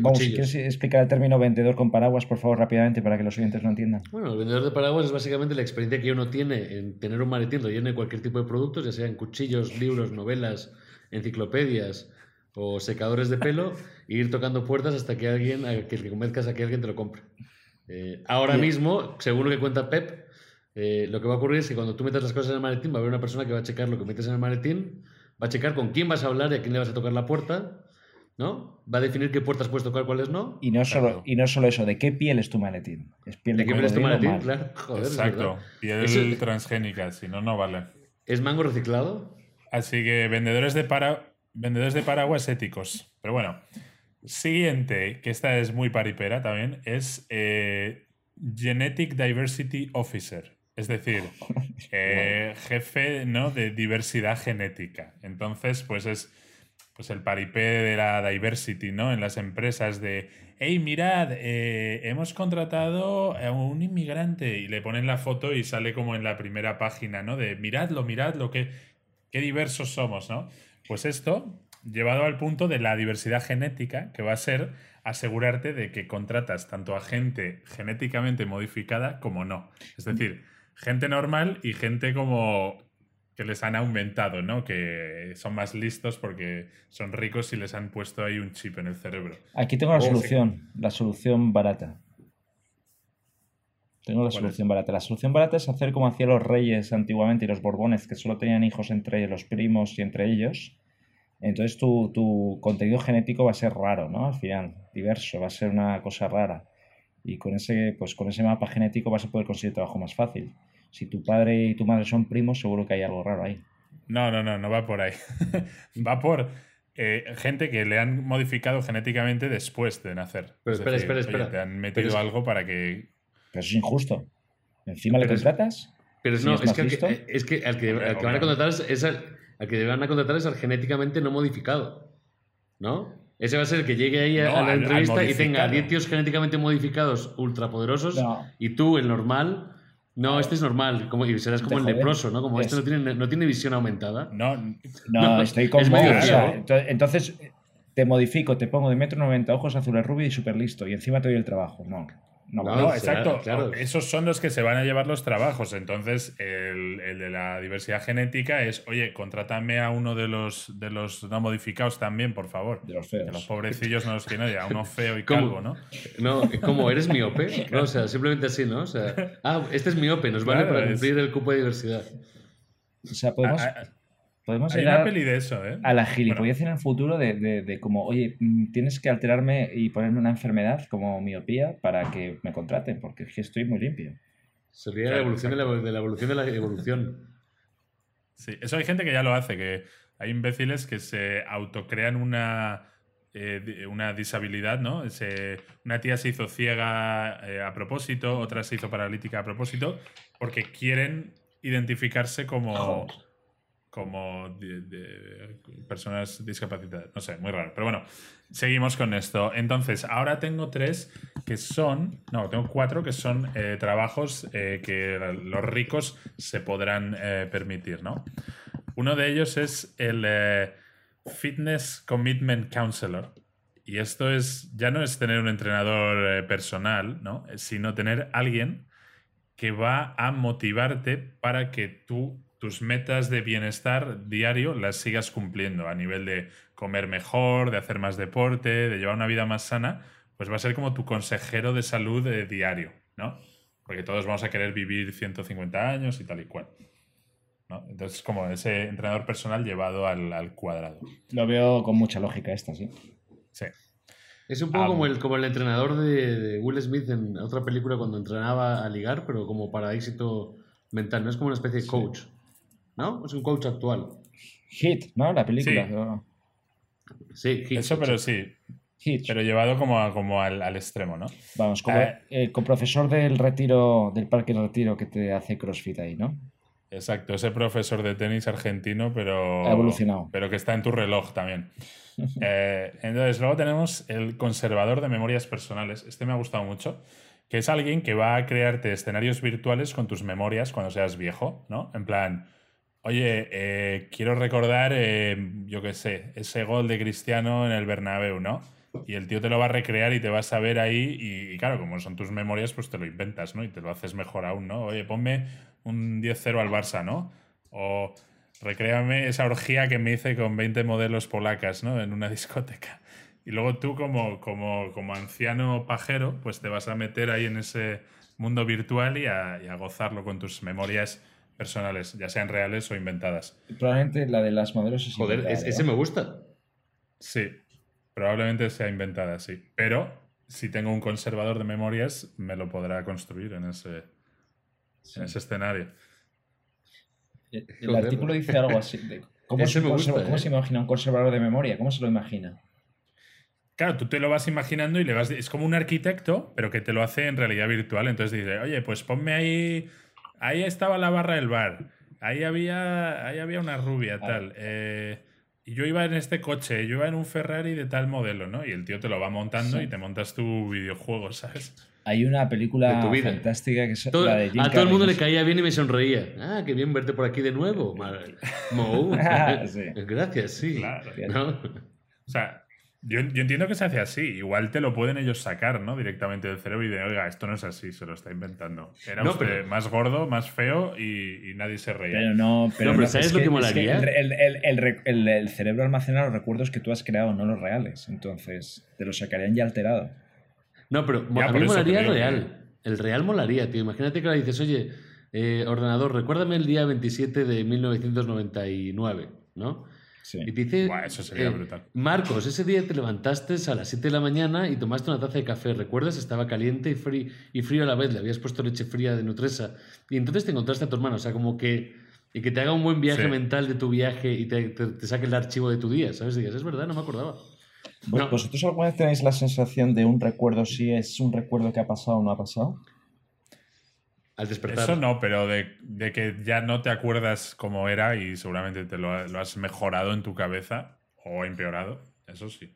vamos, si quieres explicar el término vendedor con paraguas, por favor, rápidamente, para que los oyentes lo entiendan. Bueno, el vendedor de paraguas es básicamente la experiencia que uno tiene en tener un maletín lleno de cualquier tipo de productos, ya sean cuchillos, libros, novelas, enciclopedias o secadores de pelo, e ir tocando puertas hasta que alguien, a que le convenzcas a que alguien te lo compre. Eh, ahora Bien. mismo, según lo que cuenta Pep, eh, lo que va a ocurrir es que cuando tú metas las cosas en el maletín, va a haber una persona que va a checar lo que metes en el maletín, va a checar con quién vas a hablar y a quién le vas a tocar la puerta, ¿no? Va a definir qué puertas puedes tocar, cuáles no. Y no, solo, Claro. y no solo eso, ¿de qué piel es tu maletín? ¿Es piel de, ¿De qué piel es tu maletín? Claro, joder, es Exacto. verdad. Piel Eso- transgénica, si no, no vale. ¿Es mango reciclado? Así que vendedores de, para... vendedores de paraguas éticos. Pero bueno, siguiente, que esta es muy paripera también, es eh, Genetic Diversity Officer. Es decir, eh, jefe ¿no? de diversidad genética. Entonces, pues es pues el paripé de la diversity, ¿no? En las empresas de, hey, mirad, eh, hemos contratado a un inmigrante y le ponen la foto y sale como en la primera página, ¿no? De, miradlo, miradlo, qué, qué diversos somos, ¿no? Pues esto, llevado al punto de la diversidad genética, que va a ser asegurarte de que contratas tanto a gente genéticamente modificada como no. Es decir, gente normal y gente como que les han aumentado, ¿no? Que son más listos porque son ricos y les han puesto ahí un chip en el cerebro. Aquí tengo la Oh, solución, la solución barata. Tengo la ¿Cuál solución barata. La solución barata es hacer como hacían los reyes antiguamente y los borbones, que solo tenían hijos entre los primos y entre ellos. Entonces tu, tu contenido genético va a ser raro, ¿no? Al final, diverso, va a ser una cosa rara. Y con ese, pues con ese mapa genético vas a poder conseguir trabajo más fácil. Si tu padre y tu madre son primos, seguro que hay algo raro ahí. No, no, no, no va por ahí. va por eh, gente que le han modificado genéticamente después de nacer. Pero Es espera, espera, oye, espera. te han Pero metido es- algo para que... Pero eso es injusto. Encima le contratas. Pero ¿Sí no, es que, al que, listo? es que al que, Hombre, al que van a contratar es, es al, al que van a contratar es al genéticamente no modificado. ¿No? Ese va a ser el que llegue ahí a, No, a la al- al entrevista y tenga modificado. 10 tíos genéticamente modificados ultrapoderosos No. y tú, el normal, no, este es normal, como, y serás como el joder. leproso, ¿no? Como este Es- no tiene, no tiene visión aumentada. No, No, No, estoy con es medio o sea, entonces te modifico, te pongo de metro 90, ojos azules rubio y súper listo. Y encima te doy el trabajo. No, no, exacto. claro. Esos son los que se van a llevar los trabajos. Entonces, el, el de la diversidad genética es, oye, contrátame a uno de los, de los no modificados también, por favor. De los Que feos. los pobrecillos no los quieren, oye, a uno feo y ¿Cómo? calvo, ¿no? No, como eres miope, ¿no? O sea, simplemente así, ¿no? O sea, ah, este es miope, nos vale Claro, para es- cumplir el cupo de diversidad. O sea, podemos, Ah, ah, podemos Hay llegar una peli de eso, ¿eh? a la gilipollez en el futuro de, de- de como, oye, mm, tienes que alterarme y ponerme una enfermedad como miopía para que me contraten, porque es que estoy muy limpio. Sería la Claro, evolución de la, de la evolución de la evolución. Sí, eso hay gente que ya lo hace, que hay imbéciles que se autocrean una, eh, una disabilidad, ¿no? Se- una tía se hizo ciega eh, a propósito, otra se hizo paralítica a propósito, porque quieren identificarse como, como personas discapacitadas. No sé, muy raro. Pero bueno, seguimos con esto. Entonces, ahora tengo tres que son, no, tengo cuatro que son eh, trabajos eh, que los ricos se podrán eh, permitir, ¿no? Uno de ellos es el Fitness Commitment Counselor. Y esto es, ya no es tener un entrenador personal, ¿no? Sino tener alguien que va a motivarte para que tú tus metas de bienestar diario las sigas cumpliendo a nivel de comer mejor, de hacer más deporte, de llevar una vida más sana, pues va a ser como tu consejero de salud eh, diario, ¿no? Porque todos vamos a querer vivir 150 años y tal y cual. ¿no? Entonces, como ese entrenador personal llevado al, al cuadrado. Lo veo con mucha lógica esta, sí. Sí. Es un poco como, el, como el entrenador de, de Will Smith en otra película cuando entrenaba a ligar, pero como para éxito mental. No es como una especie de coach. ¿No? Es un coach actual. Hit, ¿no? La película. Sí. ¿no? Sí, Hit. Eso, pero sí. Hit. Pero llevado como, a- como al, al extremo, ¿no? Vamos, como Eh, eh, con profesor del retiro, del parque del retiro que te hace CrossFit ahí, ¿no? Exacto, ese profesor de tenis argentino, pero. Ha evolucionado. Pero que está en tu reloj también. Eh, entonces, luego tenemos el conservador de memorias personales. Este me ha gustado mucho. Que es alguien que va a crearte escenarios virtuales con tus memorias cuando seas viejo, ¿no? En plan, oye, eh, quiero recordar, eh, yo qué sé, ese gol de Cristiano en el Bernabéu, ¿no? Y el tío te lo va a recrear y te vas a ver ahí y, claro, como son tus memorias, pues te lo inventas, ¿no? Y te lo haces mejor aún, ¿no? Oye, ponme un 10-0 al Barça, ¿no? O recréame esa orgía que me hice con 20 modelos polacas, ¿no? En una discoteca. Y luego tú como, como, como anciano pajero, pues te vas a meter ahí en ese mundo virtual y a, y a gozarlo con tus memorias personales, ya sean reales o inventadas. Probablemente la de las modelos es Joder, inventada, es- ¿no? ese me gusta. Sí, probablemente sea inventada, sí. Pero si tengo un conservador de memorias, me lo podrá construir en ese, Sí. en ese escenario. El, el Joder. artículo dice algo así. de ¿Cómo, Ese se, me gusta, conserva- cómo ¿eh? se imagina un conservador de memoria? ¿Cómo se lo imagina? Claro, tú te lo vas imaginando y le vas. Es como un arquitecto, pero que te lo hace en realidad virtual. Entonces dice, oye, pues ponme ahí. Ahí estaba la barra del bar. Ahí había, ahí había una rubia, tal. Eh, y yo iba en este coche, yo iba en un Ferrari de tal modelo, ¿no? Y el tío te lo va montando Sí. y te montas tu videojuego, ¿sabes? Hay una película De tu vida. fantástica que es Todo- la de Jim a todo el mundo le caía bien y me sonreía. Ah, qué bien verte por aquí de nuevo. Mar- Mo. Sí. Gracias, sí. Claro. ¿No? O sea, yo, yo entiendo que se hace así. Igual te lo pueden ellos sacar, ¿no? Directamente del cerebro y de, oiga, esto no es así, se lo está inventando. Era No, usted pero- más gordo, más feo y, y nadie se reía. Pero no, pero No, pero no, ¿sabes es lo que molaría? el, el- el- el re- el- el cerebro almacena los recuerdos que tú has creado, no los reales. Entonces, te los sacarían ya alterado. No, pero Ya, a mí molaría que- real. El real molaría, tío. Imagínate que ahora dices, oye, eh, ordenador, recuérdame el día 27 de 1999, ¿no? Sí. Y te dice, Buah, eso sería eh, brutal. Marcos, ese día te levantaste a las 7 de la mañana y tomaste una taza de café. ¿Recuerdas? Estaba caliente y, frí- y frío a la vez. Le habías puesto leche fría de Nutresa. Y entonces te encontraste a tu hermano. O sea, como que... Y que te haga un buen viaje Sí. mental de tu viaje y te, te- te saque el archivo de tu día, ¿sabes? Digas, es verdad, no me acordaba. ¿Vos- No. ¿Vosotros alguna vez tenéis la sensación de un recuerdo si es un recuerdo que ha pasado o no ha pasado? Al despertar. Eso no, pero de, de que ya no te acuerdas cómo era y seguramente te lo, lo has mejorado en tu cabeza o empeorado. Eso sí.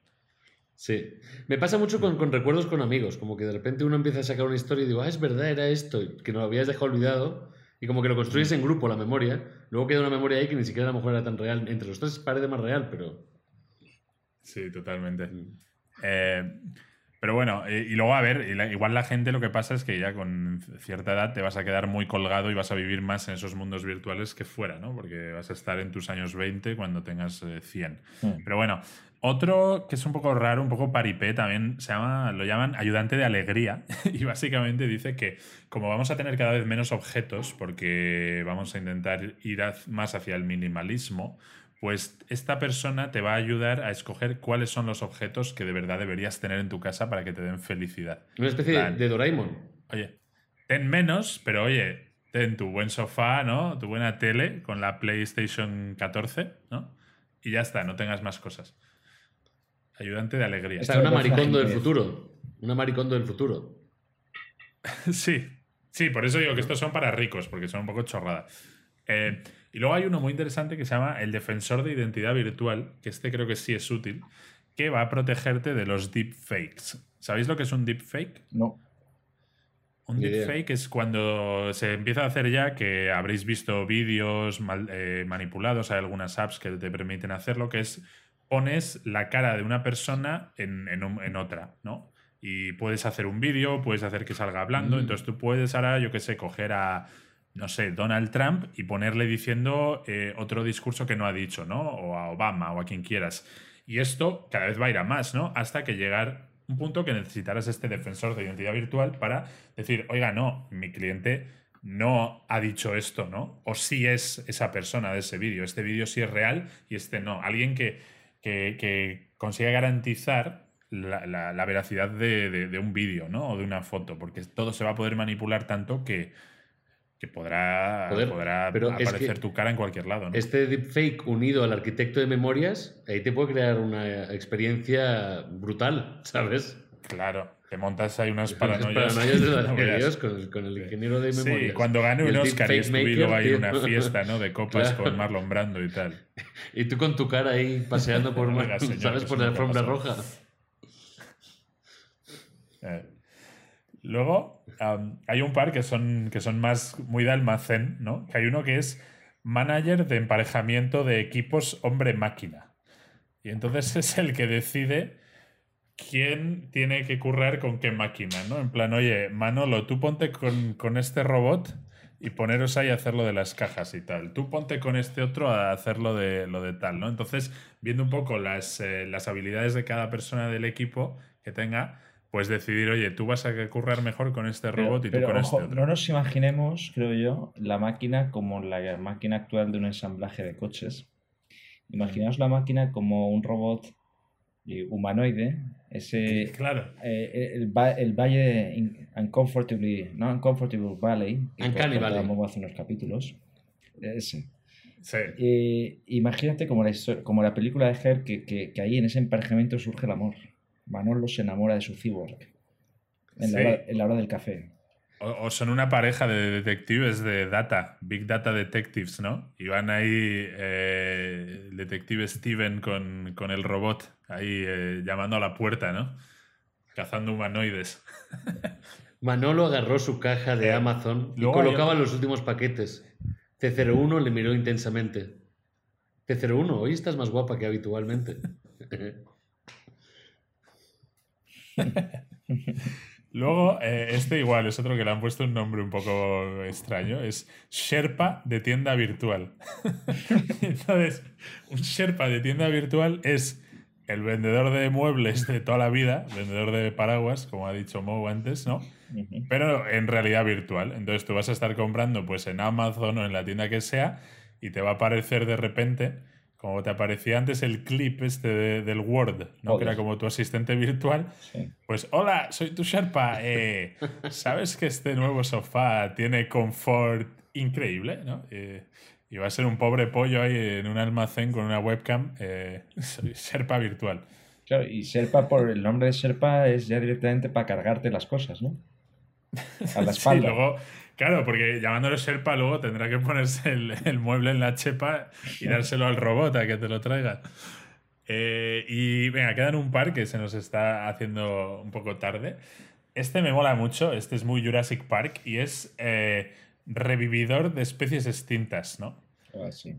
Sí. Me pasa mucho con, con recuerdos con amigos, como que de repente uno empieza a sacar una historia y digo, ah, es verdad, era esto, que no lo habías dejado olvidado, y como que lo construyes en grupo, la memoria, luego queda una memoria ahí que ni siquiera a lo mejor era tan real, entre los tres parece más real, pero... Sí, totalmente. Mm. Eh, pero bueno, eh, y luego a ver, la- igual la gente lo que pasa es que ya con cierta edad te vas a quedar muy colgado y vas a vivir más en esos mundos virtuales que fuera, ¿no? Porque vas a estar en tus años 20 cuando tengas eh, 100. Mm. Pero bueno, otro que es un poco raro, un poco paripé, también se llama, lo llaman ayudante de alegría. y básicamente dice que como vamos a tener cada vez menos objetos, porque vamos a intentar ir más hacia el minimalismo, pues esta persona te va a ayudar a escoger cuáles son los objetos que de verdad deberías tener en tu casa para que te den felicidad. Una especie de, Plan. de Doraemon. Oye, ten menos, pero oye, ten tu buen sofá, ¿no? Tu buena tele con la PlayStation 14, ¿no? Y ya está, no tengas más cosas. Ayudante de alegría. O sea, una maricondo del futuro. Una maricondo del futuro. Sí, sí, por eso digo que estos son para ricos, porque son un poco chorradas. Eh, y luego hay uno muy interesante que se llama el defensor de identidad virtual, que este creo que sí es útil, que va a protegerte de los deepfakes. ¿Sabéis lo que es un deepfake? No. Un deepfake es cuando se empieza a hacer ya que habréis visto vídeos eh, manipulados, hay algunas apps que te permiten hacerlo, que es pones la cara de una persona en, en un- en otra, ¿no? Y puedes hacer un vídeo, puedes hacer que salga hablando, Mm. entonces tú puedes ahora, yo qué sé, coger a, no sé, Donald Trump y ponerle diciendo eh, otro discurso que no ha dicho, ¿no? O a Obama o a quien quieras. Y esto cada vez va a ir a más, ¿no? Hasta que llegar un punto que necesitarás este defensor de identidad virtual para decir, oiga, no, mi cliente no ha dicho esto, ¿no? O sí es esa persona de ese vídeo. Este vídeo sí es real y este no. Alguien que, que, consiga garantizar la, la- la veracidad de, de- de un vídeo, ¿no? O de una foto, porque todo se va a poder manipular tanto que, que podrá, Joder, podrá pero es aparecer que tu cara en cualquier lado, ¿no? Este deepfake unido al arquitecto de memorias, ahí te puede crear una experiencia brutal, ¿sabes? Claro, te montas ahí unas las paranoias. paranoias de la no de veas. Dios, con, el, con el ingeniero de Sí, memoria. cuando gane un Oscar y estuve luego ahí una fiesta, ¿no? De copas Claro. con Marlon Brando y tal. Y tú con tu cara ahí paseando por, Oiga, señor, ¿sabes? por la alfombra roja. Eh, Luego, hay un par que son, que son más muy de almacén, ¿no? Hay uno que es manager de emparejamiento de equipos hombre-máquina. Y entonces es el que decide quién tiene que currar con qué máquina, ¿no? En plan, oye, Manolo, tú ponte con, con este robot y poneros ahí a hacer lo de las cajas y tal. Tú ponte con este otro a hacer lo de, lo de tal, ¿no? Entonces, viendo un poco las, eh, las habilidades de cada persona del equipo que tenga, pues decidir, oye, tú vas a currar mejor con este Pero- robot y tú pero, con ojo, este otro. no nos imaginemos, creo yo, la máquina como la máquina actual de un ensamblaje de coches. Imaginaos la máquina como un robot eh, humanoide, ese Claro. eh, el, el valle in- uncomfortably, no uncomfortable valley, que Uncanny Valley. hace unos capítulos. Ese. Sí. Eh, imagínate como la, como la película de Her, que, que, que ahí en ese emparejamiento surge el amor. Manolo se enamora de su cyborg en, la, hora, en la hora del café. O, o son una pareja de detectives de data, Big Data Detectives, ¿no? Y van ahí eh, el detective Steven con, con el robot ahí eh, llamando a la puerta, ¿no? Cazando humanoides. Manolo agarró su caja de Eh, Amazon y luego colocaba los últimos paquetes. C01 le miró intensamente. C01, hoy estás más guapa que habitualmente. Luego, eh, este igual es otro que le han puesto un nombre un poco extraño. Es Sherpa de tienda virtual. Entonces, un Sherpa de tienda virtual es el vendedor de muebles de toda la vida, vendedor de paraguas, como ha dicho Mo antes, ¿no? Pero en realidad virtual. Entonces tú vas a estar comprando pues en Amazon o en la tienda que sea y te va a aparecer de repente, como te aparecía antes el clip este de- del Word, ¿no? Que era como tu asistente virtual. Sí. Pues hola, soy tu Sherpa. eh, ¿Sabes que este nuevo sofá tiene confort increíble? ¿no? Eh, y va a ser un pobre pollo ahí en un almacén con una webcam. eh, soy Sherpa virtual. Claro, y Serpa, por el nombre de Serpa, es ya directamente para cargarte las cosas, ¿no? A la Sí, luego, claro, porque llamándolo Sherpa luego tendrá que ponerse el, el mueble en la chepa y dárselo al robot a que te lo traiga. Eh, y venga, quedan un par que se nos está haciendo un poco tarde. Este me mola mucho, este es muy Jurassic Park y es eh, revividor de especies extintas, ¿no? Ah, sí.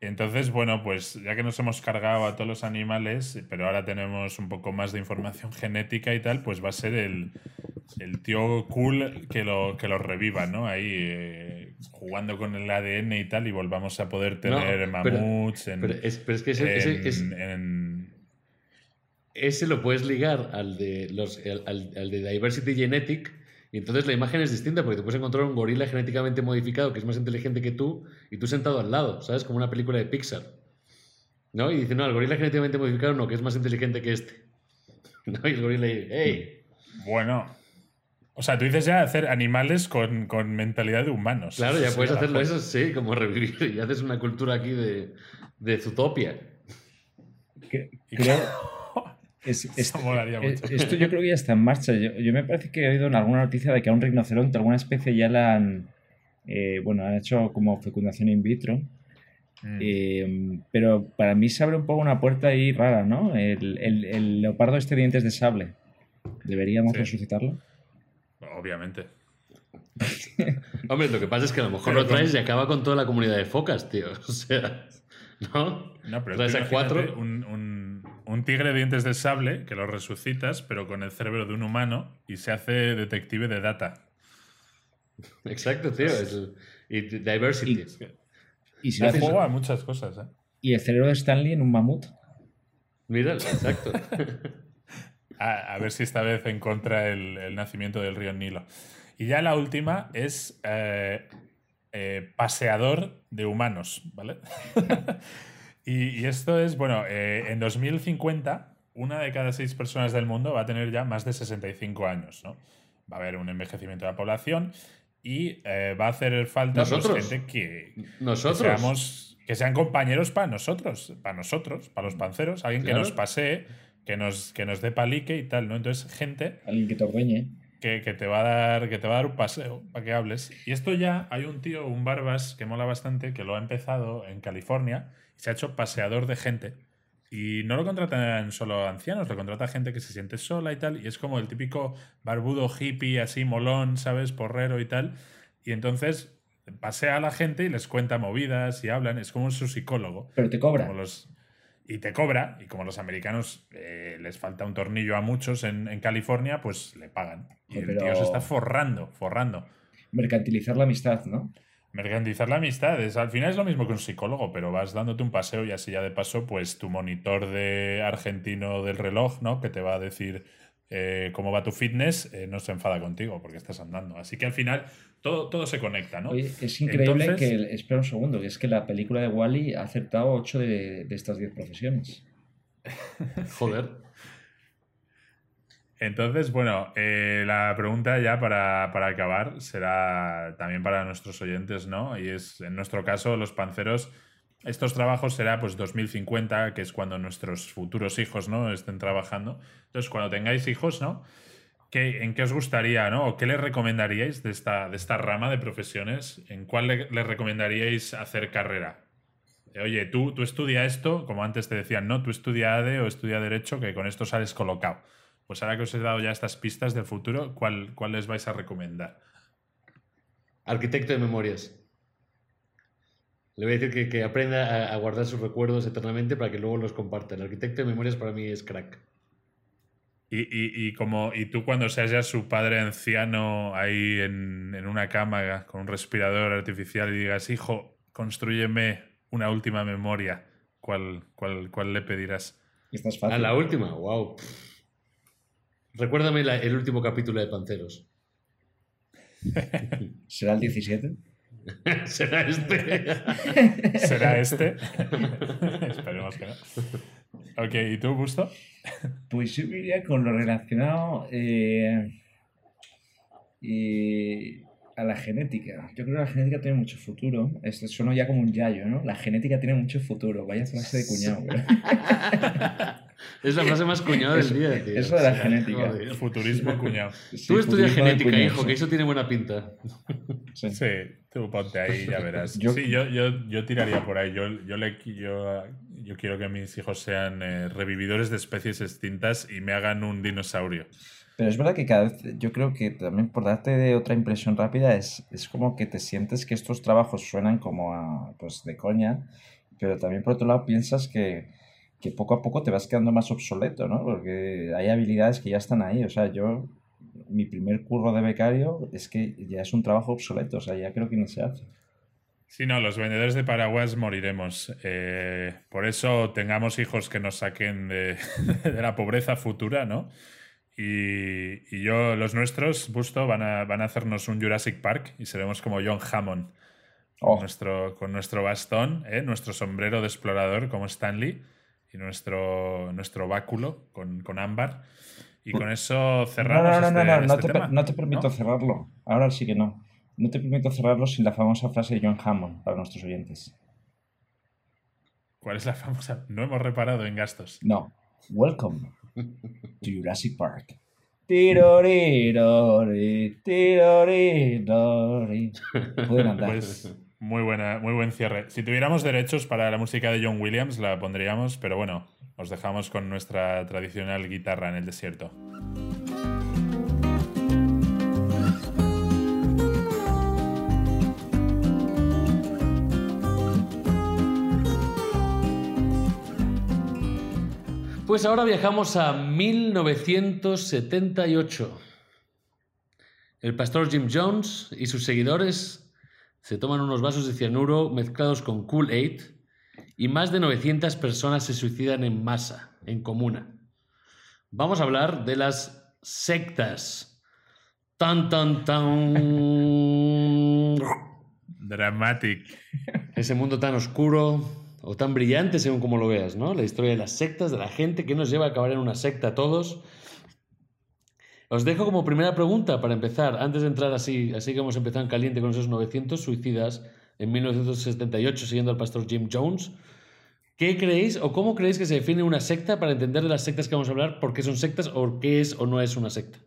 Entonces, bueno, pues ya que nos hemos cargado a todos los animales, pero ahora tenemos un poco más de información genética y tal, pues va a ser el, el tío cool que lo, que lo reviva, ¿no? Ahí eh, jugando con el ADN y tal, y volvamos a poder tener No, pero- mamuts en, Pero es, pero es que ese, ese- en- ese- en- ese lo puedes ligar al de, los, al de Diversity Genetic y entonces la imagen es distinta porque te puedes encontrar un gorila genéticamente modificado que es más inteligente que tú y tú sentado al lado, ¿sabes? Como una película de Pixar. ¿No? Y dice, no, el gorila genéticamente modificado no, que es más inteligente que este. ¿No? Y el gorila dice, ¡hey! Bueno. O sea, tú dices ya hacer animales con, con mentalidad de humanos. Claro, ya puedes hacerlo eso, sí, como revivir y haces una cultura aquí de, de Zootopia. Que- Y es- Eso es- molaría eh, mucho. Esto yo creo que ya está en marcha. Yo, yo me parece que he oído en alguna noticia de que a un rinoceronte, alguna especie ya la han, eh, bueno, han hecho como fecundación in vitro. Mm. Eh, pero para mí se abre un poco una puerta ahí rara, ¿no? El, el- el leopardo este dientes de sable. ¿Deberíamos Sí. resucitarlo? Obviamente. Hombre, lo que pasa es que a lo mejor Pero lo traes con- y acaba con toda la comunidad de focas, tío. O sea, ¿no? No, pero Traes a cuatro. Un, un- un tigre de dientes de sable que lo resucitas, pero con el cerebro de un humano y se hace detective de data. Exacto, tío. es el- y diversity. Y, si haces- juego a muchas cosas, ¿eh? y el cerebro de Stanley en un mamut. Mira, exacto. A, a ver si esta vez encuentra el, el nacimiento del río Nilo. Y ya la última es eh, eh, paseador de humanos, ¿vale? y, y esto es, bueno, eh, en 2050, una de cada seis personas del mundo va a tener ya más de 65 años, ¿no? Va a haber un envejecimiento de la población y eh, va a hacer falta pues, Nosotros. gente que, que Nosotros. seamos que sean compañeros para nosotros, para nosotros, para los panceros, alguien que nos pasee que nos, que nos dé palique y tal, ¿no? Entonces, gente Alguien que te ordeñe. que, que te va a dar, que te va a dar un paseo para que hables. Y esto ya hay un tío, un Barbas, que mola bastante, que lo ha empezado en California se ha hecho paseador de gente. Y no lo contratan solo ancianos, lo contrata gente que se siente sola y tal. Y es como el típico barbudo hippie, así molón, ¿sabes? Porrero y tal. Y entonces pasea a la gente y les cuenta movidas y hablan. Es como su psicólogo. Pero te cobra. Como los, y te cobra, y como los americanos eh, les falta un tornillo a muchos en, en California, pues le pagan. Y el Pero- tío se está forrando, forrando. Mercantilizar la amistad, ¿no? Mercantilizar la amistad, es, al final es lo mismo que un psicólogo, pero vas dándote un paseo y así ya de paso, pues tu monitor de argentino del reloj, ¿no? Que te va a decir eh, cómo va tu fitness, eh, no se enfada contigo porque estás andando. Así que al final todo, todo se conecta, ¿no? Oye, es increíble Entonces- que. el- espera un segundo, que es que la película de Wally ha acertado 8 de, de estas 10 profesiones. Joder. Entonces, bueno, eh, la pregunta ya para, para acabar será también para nuestros oyentes, ¿no? Y es, en nuestro caso, los panceros, estos trabajos será pues 2050, que es cuando nuestros futuros hijos, ¿no? Estén trabajando. Entonces, cuando tengáis hijos, ¿no? ¿Qué, ¿En qué os gustaría, ¿no? ¿O qué les recomendaríais de esta, de esta rama de profesiones? ¿En cuál le- les recomendaríais hacer carrera? Eh, Oye, tú, tú estudia esto, como antes te decían, no, tú estudia ADE o estudia Derecho, que con esto sales colocado. Pues ahora que os he dado ya estas pistas del futuro, ¿cuál, cuál les vais a recomendar? Arquitecto de memorias. Le voy a decir que, que aprenda a, a guardar sus recuerdos eternamente para que luego los comparta. El arquitecto de memorias para mí es crack. Y, y- y como, y tú cuando seas ya su padre anciano ahí en, en una cama con un respirador artificial y digas, hijo, construyeme una última memoria, ¿cuál, cuál, cuál le pedirás? Esta es A fácil. la última, wow. Recuérdame la- el último capítulo de Panceros. ¿Será el 17? Será este. ¿Será este? Esperemos que no. Ok, ¿y tú, Busto? Pues yo iría con lo relacionado eh, y a la genética. Yo creo que la genética tiene mucho futuro. Esto suena ya como un yayo, ¿no? La genética tiene mucho futuro. Vaya frase de cuñado. Es la frase más cuñada del día, tío. eso de la genética. Joder. Futurismo cuñado. Sí, Tú estudias genética, cuñado, hijo, sí. que eso tiene buena pinta. Sí. Sí, tú ponte ahí, ya verás. Yo- Sí, yo, yo, yo tiraría por ahí. Yo, yo, le, yo, yo quiero que mis hijos sean eh, revividores de especies extintas y me hagan un dinosaurio. Pero es verdad que cada vez, yo creo que también por darte de otra impresión rápida, es, es como que te sientes que estos trabajos suenan como a, pues de coña, pero también por otro lado piensas que, que poco a poco te vas quedando más obsoleto, ¿no? Porque hay habilidades que ya están ahí. O sea, yo, mi primer curro de becario es que ya es un trabajo obsoleto, o sea, ya creo que ni se hace. Sí, no, los vendedores de paraguas moriremos. Eh, por eso tengamos hijos que nos saquen de, de la pobreza futura, ¿no? Y, y yo, los nuestros, Busto, van a, van a hacernos un Jurassic Park y seremos como John Hammond. Con, Oh. nuestro, con nuestro bastón, ¿eh? nuestro sombrero de explorador como Stanley y nuestro, nuestro báculo con, con ámbar. Y con eso No, cerramos no, no, no, este, no, no este te, per- tema, no te permito ¿no? cerrarlo. Ahora sí que no. No te permito cerrarlo sin la famosa frase de John Hammond para nuestros oyentes. ¿Cuál es la famosa? No hemos reparado en gastos. No. Welcome to Jurassic Park. Tirorirori. Pueden andar. Pues muy, buena, muy buen cierre. Si tuviéramos derechos para la música de John Williams, la pondríamos, pero bueno, os dejamos con nuestra tradicional guitarra en el desierto. Pues ahora viajamos a 1978. El pastor Jim Jones y sus seguidores se toman unos vasos de cianuro mezclados con Kool-Aid y más de 900 personas se suicidan en masa, en comuna. Vamos a hablar de las sectas. Tan, tan, tan. Dramatic. Ese mundo tan oscuro o tan brillante según como lo veas, ¿no? La historia de las sectas, de la gente que nos lleva a acabar en una secta todos. Os dejo como primera pregunta para empezar, antes de entrar así, así que hemos empezado en caliente con esos 900 suicidas en 1978 siguiendo al pastor Jim Jones. ¿Qué creéis o cómo creéis que se define una secta para entender de las sectas que vamos a hablar? ¿Por qué son sectas o qué es o no es una secta?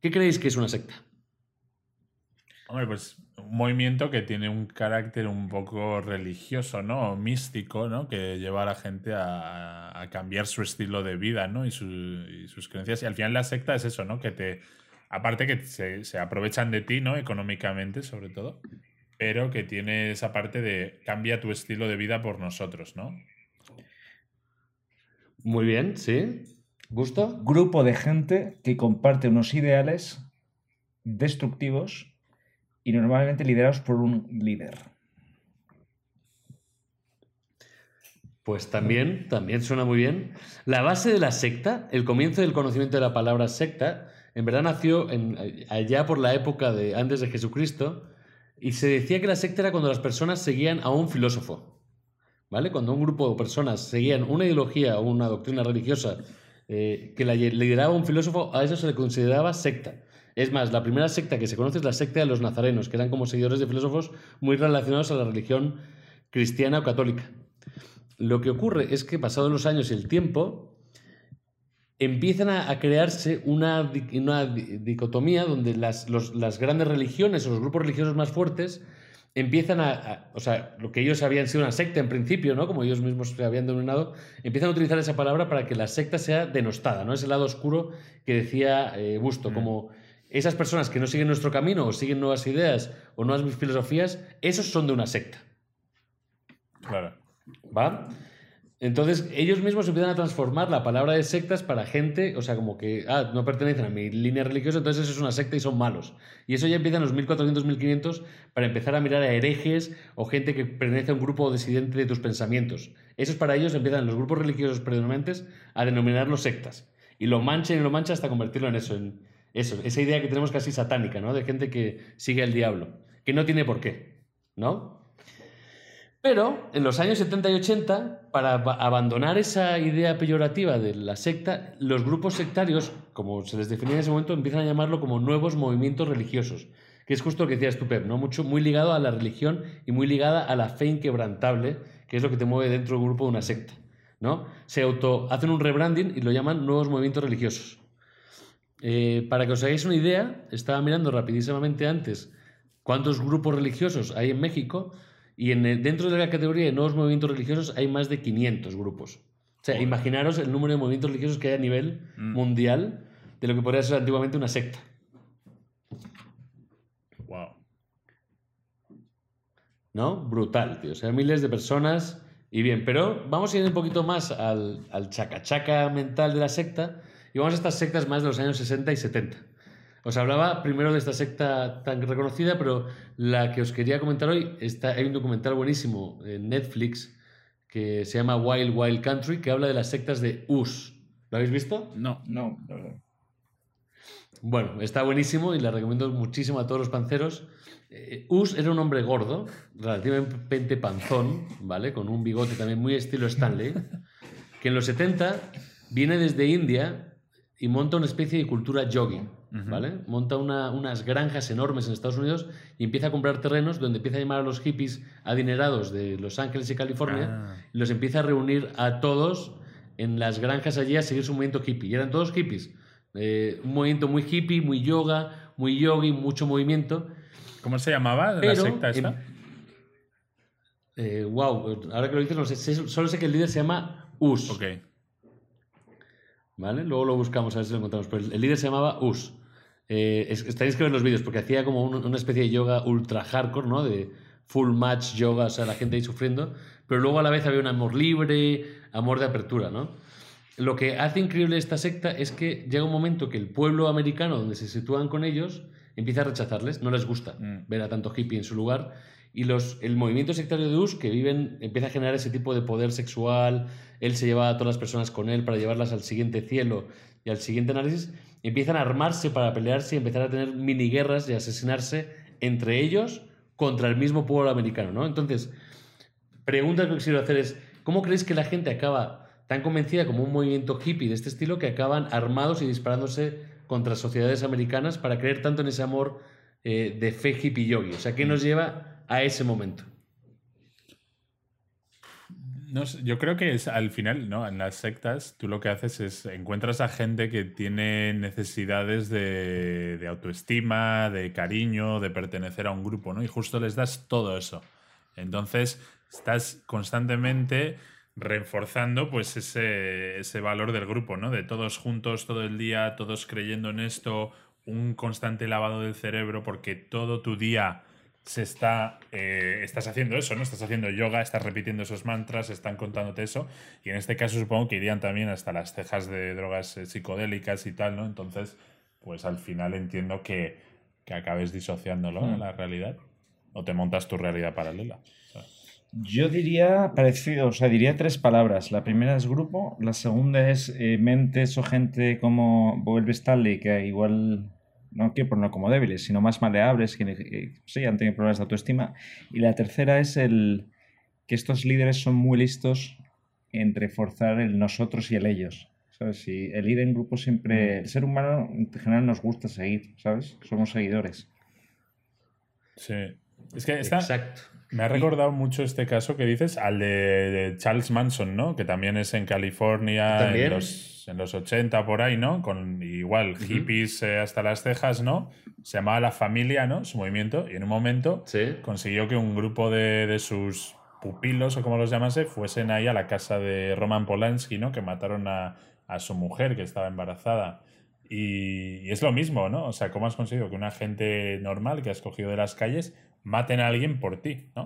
¿Qué creéis que es una secta? Hombre, pues un movimiento que tiene un carácter un poco religioso, ¿no? O místico, ¿no? Que lleva a la gente a, a cambiar su estilo de vida, ¿no? Y, su- y sus creencias. Y al final la secta es eso, ¿no? Que te. Aparte que se, se aprovechan de ti, ¿no? Económicamente, sobre todo. Pero que tiene esa parte de cambia tu estilo de vida por nosotros, ¿no? Muy bien, ¿sí? ¿Gusto? Grupo de gente que comparte unos ideales destructivos y normalmente liderados por un líder. Pues también, también suena muy bien. La base de la secta, el comienzo del conocimiento de la palabra secta, en verdad nació en- allá por la época de antes de Jesucristo y se decía que la secta era cuando las personas seguían a un filósofo. ¿Vale? Cuando un grupo de personas seguían una ideología o una doctrina religiosa eh, que la lideraba un filósofo, a eso se le consideraba secta. Es más, la primera secta que se conoce es la secta de los nazarenos, que eran como seguidores de filósofos muy relacionados a la religión cristiana o católica. Lo que ocurre es que pasados los años y el tiempo, empiezan a, a crearse una, una di- dicotomía donde las, los- las grandes religiones o los grupos religiosos más fuertes empiezan a, a- o sea, lo que ellos habían sido una secta en principio, ¿no? Como ellos mismos se habían denominado, empiezan a utilizar esa palabra para que la secta sea denostada, ¿no? Ese lado oscuro que decía eh, Busto, como esas personas que no siguen nuestro camino o siguen nuevas ideas o nuevas filosofías, esos son de una secta. Claro. ¿Va? Entonces, ellos mismos empiezan a transformar la palabra de sectas para gente, o sea, como que, ah, no pertenecen a mi línea religiosa, entonces eso es una secta y son malos. Y eso ya empieza en los 1400, 1500 para empezar a mirar a herejes o gente que pertenece a un grupo disidente de tus pensamientos. Esos para ellos empiezan los grupos religiosos predominantes a denominarlos sectas. Y lo manchan y lo manchan hasta convertirlo en eso, en eso, esa idea que tenemos casi satánica, ¿no? De gente que sigue al diablo, que no tiene por qué, ¿no? Pero en los años 70 y 80, para ab- abandonar esa idea peyorativa de la secta, los grupos sectarios, como se les definía en ese momento, empiezan a llamarlo como nuevos movimientos religiosos, que es justo lo que decías tú, Pep, ¿no? Mucho, muy ligado a la religión y muy ligada a la fe inquebrantable, que es lo que te mueve dentro del grupo de una secta, ¿no? Se auto hacen un rebranding y lo llaman nuevos movimientos religiosos. Eh, para que os hagáis una idea, estaba mirando rapidísimamente antes cuántos grupos religiosos hay en México y en el- dentro de la categoría de nuevos movimientos religiosos hay más de 500 grupos. O sea, imaginaros el número de movimientos religiosos que hay a nivel Mm. mundial de lo que podría ser antiguamente una secta. Wow. ¿No? Brutal, tío. O sea, miles de personas y bien. Pero vamos a ir un poquito más al, al chacachaca mental de la secta y vamos a estas sectas más de los años 60 y 70. Os hablaba primero de esta secta tan reconocida, pero la que os quería comentar hoy, está, hay un documental buenísimo en Netflix que se llama Wild Wild Country, que habla de las sectas de US. ¿Lo habéis visto? No. No, no, no. Bueno, está buenísimo y la recomiendo muchísimo a todos los panceros. Eh, Us era un hombre gordo, relativamente panzón, ¿vale? Con un bigote también muy estilo Stanley, que en los 70 viene desde India y monta una especie de cultura yogi, ¿vale? Monta una- unas granjas enormes en Estados Unidos y empieza a comprar terrenos donde empieza a llamar a los hippies adinerados de Los Ángeles y California Ah. y los empieza a reunir a todos en las granjas allí a seguir su movimiento hippie. Y eran todos hippies. Eh, un movimiento muy hippie, muy yoga, muy yogi, mucho movimiento. ¿Cómo se llamaba la Pero, secta esta? em, eh, wow, ahora que lo dices, no sé, solo sé que el líder se llama Us. Ok. ¿Vale? Luego lo buscamos a ver si lo encontramos. Pero el líder se llamaba Us. Eh, es- tenéis que ver los vídeos porque hacía como un- una especie de yoga ultra hardcore, ¿no? De full match yoga, o sea, la gente ahí sufriendo. Pero luego a la vez había un amor libre, amor de apertura, ¿no? Lo que hace increíble esta secta es que llega un momento que el pueblo americano donde se sitúan con ellos empieza a rechazarles, no les gusta Mm. ver a tanto hippie en su lugar. Y los, el movimiento sectario de US que viven empieza a generar ese tipo de poder sexual. Él se lleva a todas las personas con él para llevarlas al siguiente cielo y al siguiente análisis. Empiezan a armarse para pelearse y empezar a tener mini guerras y asesinarse entre ellos contra el mismo pueblo americano. ¿no? Entonces, pregunta que quisiera hacer es, ¿cómo creéis que la gente acaba tan convencida como un movimiento hippie de este estilo que acaban armados y disparándose contra sociedades americanas para creer tanto en ese amor eh, de fe hippie yogi? O sea, ¿qué nos lleva a ese momento? No yo creo que es al final, ¿no? En las sectas, tú lo que haces es encuentras a gente que tiene necesidades de, de autoestima, de cariño, de pertenecer a un grupo, ¿no? Y justo les das todo eso. Entonces, estás constantemente reforzando pues ese, ese valor del grupo, ¿no? De todos juntos todo el día, todos creyendo en esto, un constante lavado del cerebro, porque todo tu día se está, eh, estás haciendo eso, ¿no? Estás haciendo yoga, estás repitiendo esos mantras, están contándote eso, y en este caso supongo que irían también hasta las cejas de drogas eh, psicodélicas y tal, ¿no? Entonces, pues al final entiendo que, que acabes disociándolo en Hmm. la realidad, o te montas tu realidad paralela. Yo diría parecido, o sea, diría tres palabras. La primera es grupo, la segunda es eh, mentes o gente como Boel Stanley, que igual no quiero ponerlo como débiles, sino más maleables, que eh, sí, han tenido problemas de autoestima. Y la tercera es el que estos líderes son muy listos en reforzar el nosotros y el ellos. ¿Sabes? Y el ir en grupo siempre. El ser humano en general nos gusta seguir, ¿sabes? Somos seguidores. Sí. Es que esta, Exacto. Me ha recordado mucho este caso que dices al de, de Charles Manson, ¿no? Que también es en California También. en los, en los 80 por ahí, ¿no? Con igual Ujú. hippies eh, hasta las cejas, ¿no? Se llamaba La Familia, ¿no? Su movimiento. Y en un momento Sí. consiguió que un grupo de, de sus pupilos, o como los llamase, fuesen ahí a la casa de Roman Polanski, ¿no? Que mataron a, a su mujer que estaba embarazada. Y, y es lo mismo, ¿no? O sea, ¿cómo has conseguido que una gente normal que has cogido de las calles maten a alguien por ti, ¿no?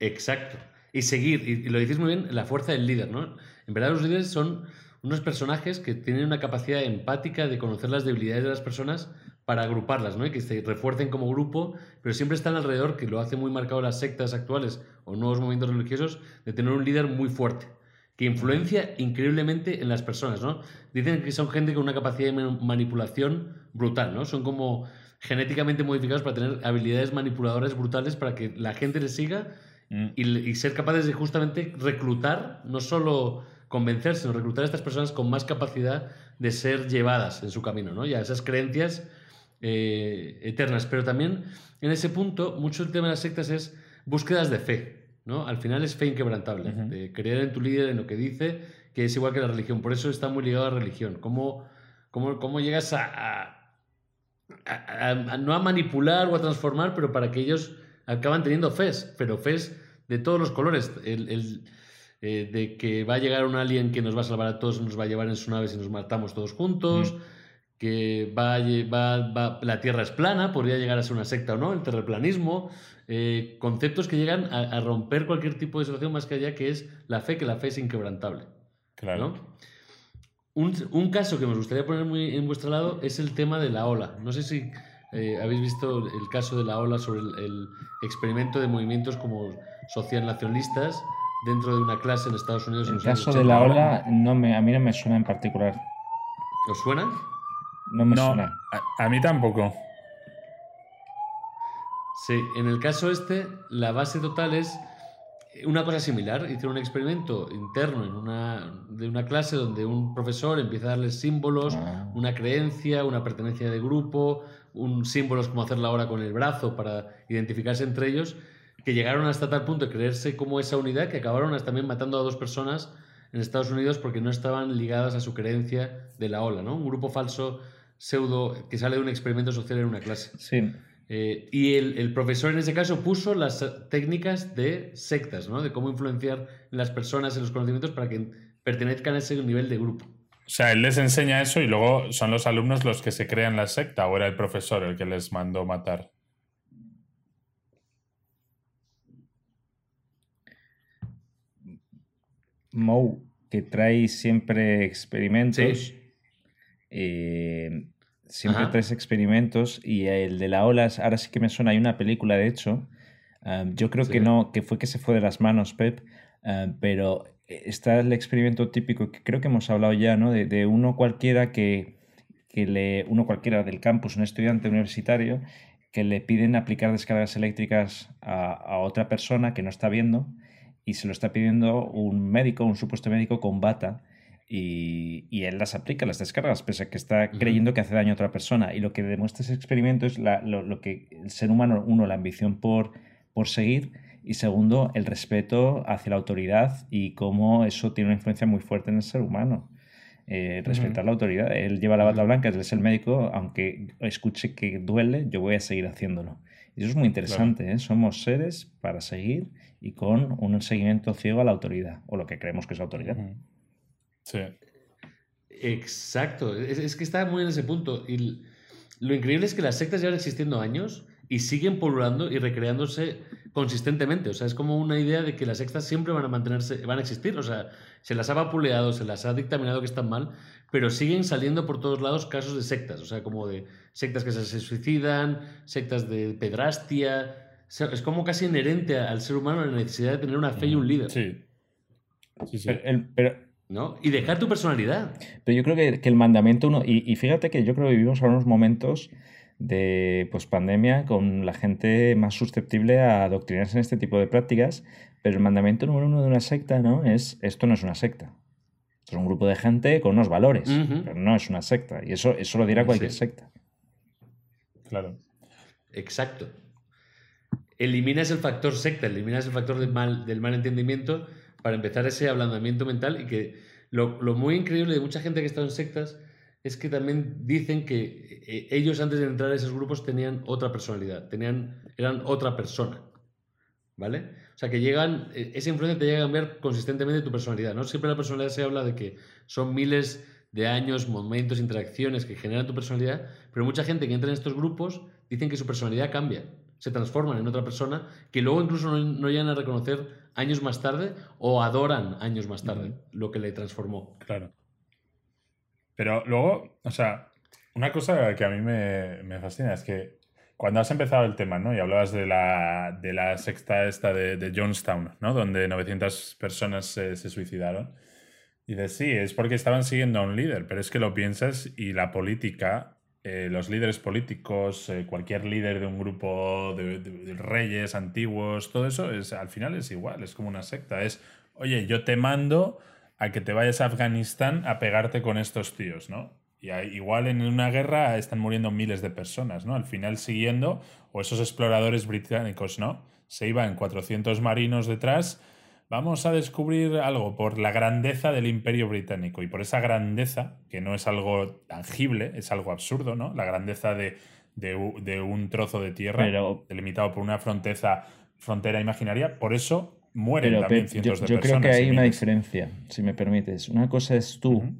Exacto. Y seguir, y, lo dices muy bien, la fuerza del líder, ¿no? En verdad los líderes son unos personajes que tienen una capacidad empática de conocer las debilidades de las personas para agruparlas, ¿no? Y que se refuercen como grupo, pero siempre están alrededor, que lo hace muy marcado las sectas actuales o nuevos movimientos religiosos, de tener un líder muy fuerte, que influencia increíblemente en las personas, ¿no? Dicen que son gente con una capacidad de ma- manipulación brutal, ¿no? Son como genéticamente modificados para tener habilidades manipuladoras brutales para que la gente les siga Mm. y, y ser capaces de justamente reclutar, no solo convencer, sino reclutar a estas personas con más capacidad de ser llevadas en su camino, ¿no? Y a esas creencias eh, eternas. Pero también en ese punto, mucho el tema de las sectas es búsquedas de fe, ¿no? Al final es fe inquebrantable, de creer en tu líder, en lo que dice, que es igual que la religión. Por eso está muy ligado a la religión. ¿Cómo, cómo, cómo llegas a, a- a- a- a- no a manipular o a transformar, pero para que ellos acaban teniendo fes, pero fes de todos los colores. El, el, eh, de que va a llegar un alien que nos va a salvar a todos nos va a llevar en su nave si nos matamos todos juntos. Que va, a va- va- la Tierra es plana, podría llegar a ser una secta o no, el terraplanismo, eh, conceptos que llegan a, a romper cualquier tipo de situación más que allá, que es la fe, que la fe es inquebrantable. Claro. ¿no? Un, un caso que me gustaría poner muy en vuestro lado es el tema de la ola. No sé si eh, habéis visto el caso de la ola sobre el, el experimento de movimientos como socialnacionalistas dentro de una clase en Estados Unidos. en El caso de 80. la ola no me, a mí no me suena en particular. ¿Os suena? No me No, suena. a, a mí tampoco. Sí, en el caso este, la base total es una cosa similar. Hicieron un experimento interno en una, de una clase donde un profesor empieza a darles símbolos, Ah. una creencia, una pertenencia de grupo, un símbolos como hacer la hora con el brazo para identificarse entre ellos, que llegaron hasta tal punto de creerse como esa unidad que acabaron hasta también matando a dos personas en Estados Unidos porque no estaban ligadas a su creencia de la ola, ¿no? Un grupo falso pseudo que sale de un experimento social en una clase. Sí. Eh, y el, el profesor en ese caso puso las técnicas de sectas, ¿no? De cómo influenciar en las personas, en los conocimientos para que pertenezcan a ese nivel de grupo. O sea, él les enseña eso y luego son los alumnos los que se crean la secta o era el profesor el que les mandó matar. Moe, que trae siempre experimentos. Sí. eh, siempre Ajá. traes experimentos y el de la olas, ahora sí que me suena, hay una película de hecho, um, yo creo que no, que fue que se fue de las manos Pep, pero está el experimento típico que creo que hemos hablado ya, ¿no? De, de uno cualquiera que, que le, uno cualquiera del campus, un estudiante universitario, que le piden aplicar descargas eléctricas a, a otra persona que no está viendo y se lo está pidiendo un médico, un supuesto médico con bata y, y él las aplica, las descargas, pese a que está creyendo que hace daño a otra persona. Y lo que demuestra ese experimento es la- lo, lo que el ser humano, uno, la ambición por, por seguir Y segundo, el respeto hacia la autoridad y cómo eso tiene una influencia muy fuerte en el ser humano. Eh, respetar la autoridad. Él lleva la bata blanca, él es el médico, aunque escuche que duele, yo voy a seguir haciéndolo. Y eso es muy interesante. ¿eh? Somos seres para seguir y con un seguimiento ciego a la autoridad, o lo que creemos que es autoridad. Sí. Exacto. Es, es, que está muy en ese punto. Y lo increíble es que las sectas llevan existiendo años y siguen pululando y recreándose consistentemente. O sea, es como una idea de que las sectas siempre van a mantenerse, van a existir. O sea, se las ha vapuleado, se las ha dictaminado que están mal, pero siguen saliendo por todos lados casos de sectas. O sea, como de sectas que se suicidan, sectas de pedrastia. es como casi inherente al ser humano la necesidad de tener una fe y un líder. Sí. sí, sí. Pero, ¿No? Y dejar tu personalidad. Pero yo creo que, que el mandamiento uno. Y, y, fíjate que yo creo que vivimos ahora unos momentos de pues, pandemia con la gente más susceptible a adoctrinarse en este tipo de prácticas, pero el mandamiento número uno de una secta ¿no? es esto no es una secta. Esto es un grupo de gente con unos valores, uh -huh. pero no es una secta. Y eso, eso lo dirá cualquier sí. secta. Claro. Exacto. Eliminas el factor secta, eliminas el factor del mal, del mal entendimiento para empezar ese ablandamiento mental y que lo, muy increíble de mucha gente que está en sectas es que también dicen que eh, ellos antes de entrar a esos grupos tenían otra personalidad, tenían, eran otra persona. ¿Vale? O sea, que llegan, eh, esa influencia te llega a cambiar consistentemente tu personalidad, ¿no? Siempre la personalidad se habla de que son miles de años, momentos, interacciones que generan tu personalidad, pero mucha gente que entra en estos grupos dicen que su personalidad cambia, se transforman en otra persona que luego incluso no llegan a reconocer años más tarde o adoran años más tarde uh -huh. lo que le transformó. Claro. Pero luego, o sea, una cosa que a mí me, me fascina es que cuando has empezado el tema, ¿no? Y hablabas de la, de la sexta esta de, de Jonestown, ¿no? Donde 900 personas se, se suicidaron. Y dices, sí, es porque estaban siguiendo a un líder, pero es que lo piensas y la política, eh, los líderes políticos, eh, cualquier líder de un grupo de, reyes antiguos, todo eso, es, al final es igual, es como una secta. Es, oye, yo te mando a que te vayas a Afganistán a pegarte con estos tíos, ¿no? Y igual en una guerra están muriendo miles de personas, ¿no? Al final siguiendo, o esos exploradores británicos, ¿no? Se iban 400 marinos detrás, vamos a descubrir algo por la grandeza del imperio británico y por esa grandeza, que no es algo tangible, es algo absurdo, ¿no? La grandeza de, de, de un trozo de tierra Pero... delimitado por una frontera, frontera imaginaria, por eso mueren pero, también cientos yo, de yo personas. Yo creo que hay una diferencia, si me permites. Una cosa es tú uh -huh.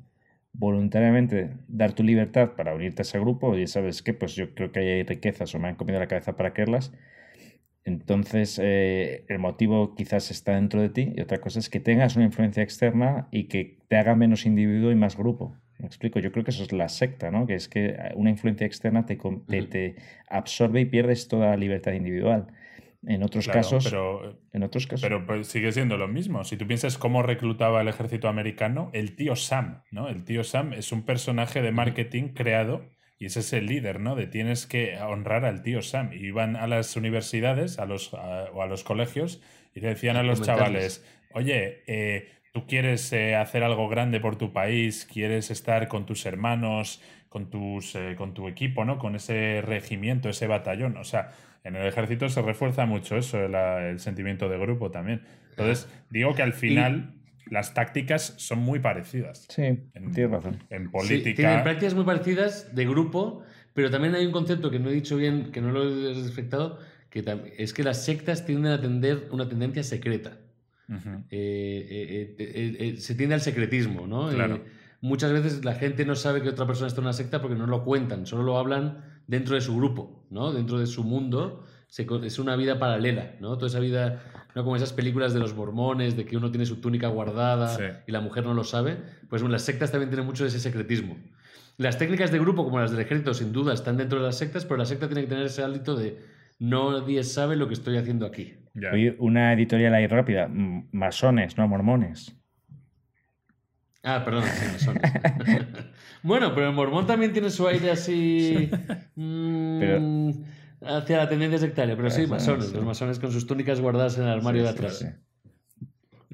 voluntariamente dar tu libertad para unirte a ese grupo y sabes qué, pues yo creo que hay riquezas o me han comido la cabeza para quererlas. Entonces, eh, el motivo quizás está dentro de ti y otra cosa es que tengas una influencia externa y que te haga menos individuo y más grupo. Me explico, yo creo que eso es la secta, ¿no? Que es que una influencia externa te, te, uh -huh. te absorbe y pierdes toda libertad individual. En otros claro, casos. Pero, en otros casos. Pero pues, sigue siendo lo mismo. Si tú piensas cómo reclutaba el ejército americano, el tío Sam, ¿no? El tío Sam es un personaje de marketing creado y ese es el líder, ¿no? De tienes que honrar al tío Sam. Y iban a las universidades a los, a, o a los colegios y le decían a los chavales, oye, eh, tú quieres eh, hacer algo grande por tu país, quieres estar con tus hermanos, con, tus, eh, con tu equipo, ¿no? Con ese regimiento, ese batallón. O sea, en el ejército se refuerza mucho eso, el, el sentimiento de grupo también. Entonces, digo que al final y... las tácticas son muy parecidas. Sí, en, tienes razón. En política. Sí, tienen prácticas muy parecidas de grupo, pero también hay un concepto que no he dicho bien, que no lo he respetado, que es que las sectas tienden a tender una tendencia secreta. Uh -huh. eh, eh, se tiende al secretismo, ¿no? Claro. muchas veces la gente no sabe que otra persona está en una secta porque no lo cuentan, solo lo hablan dentro de su grupo, ¿no? Dentro de su mundo. Se, es una vida paralela, ¿no? Toda esa vida, no como esas películas de los mormones, de que uno tiene su túnica guardada sí. y la mujer no lo sabe. Pues bueno, las sectas también tienen mucho de ese secretismo. Las técnicas de grupo, como las del ejército, sin duda están dentro de las sectas, pero la secta tiene que tener ese hálito de nadie sabe lo que estoy haciendo aquí. Yeah. Oye, una editorial ahí rápida, masones, no mormones. Ah, perdón, sí, masones. bueno, pero el mormón también tiene su aire así. Mmm, pero, hacia la tendencia sectaria, pero sí, masones. Los masones con sus túnicas guardadas en el armario sí, de atrás. Sí,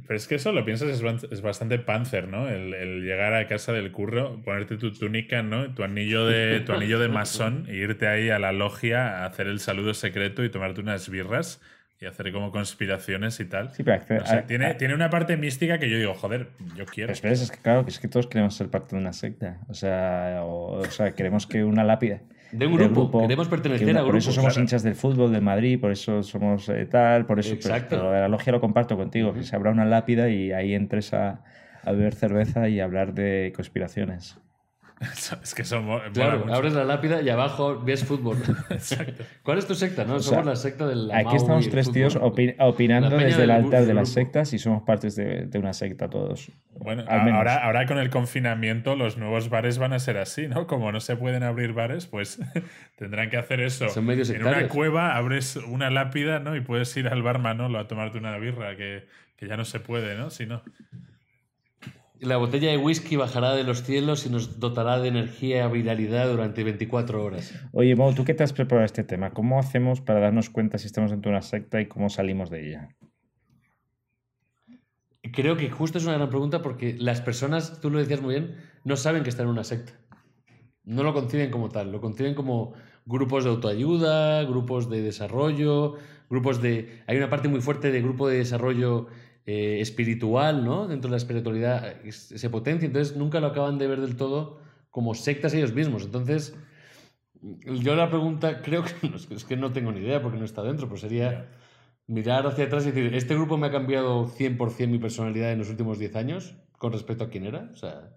pero es que eso lo piensas, es, bastante panzer, ¿no? El, el, llegar a casa del curro, ponerte tu túnica, ¿no? Tu anillo de, tu anillo de masón e irte ahí a la logia a hacer el saludo secreto y tomarte unas birras y hacer como conspiraciones y tal. Sí, pero acceder- O sea, a- tiene, a- tiene una parte mística que yo digo, joder, yo quiero. Pero espera, es que claro, es que todos queremos ser parte de una secta. O sea, o, o sea queremos que una lápida. De un grupo, queremos pertenecer una- a Por eso somos claro. hinchas del fútbol de Madrid, por eso somos eh, tal, por eso. pero- Exacto. Pero, la logia lo comparto contigo, que se abra una lápida y ahí entres a, a beber cerveza y a hablar de conspiraciones. es que somos. Claro, mucho. abres la lápida y abajo ves fútbol. ¿Cuál es tu secta? No, sea, somos la secta del Aquí estamos tres tíos opi- opinando desde el altar de las sectas y somos partes de, de una secta todos. Bueno, Al menos. ahora, ahora con el confinamiento los nuevos bares van a ser así, ¿no? Como no se pueden abrir bares, pues tendrán que hacer eso. Son medios en una cueva abres una lápida, ¿no? Y puedes ir al bar Manolo a tomarte una birra, que, que ya no se puede, ¿no? Si no. La botella de whisky bajará de los cielos y nos dotará de energía y viralidad durante 24 horas. Oye, Mo, ¿tú qué te has preparado este tema? ¿Cómo hacemos para darnos cuenta si estamos dentro de una secta y cómo salimos de ella? Creo que justo es una gran pregunta porque las personas, tú lo decías muy bien, no saben que están en una secta. No lo conciben como tal, lo conciben como grupos de autoayuda, grupos de desarrollo, grupos de... Hay una parte muy fuerte de grupo de desarrollo eh, espiritual, ¿no? Dentro de la espiritualidad eh, se potencia, entonces nunca lo acaban de ver del todo como sectas ellos mismos. Entonces, yo la pregunta creo que no, es que- no tengo ni idea porque no está dentro, pero sería mirar hacia atrás y decir, este grupo me ha cambiado 100% mi personalidad en los últimos 10 años con respecto a quién era. O sea,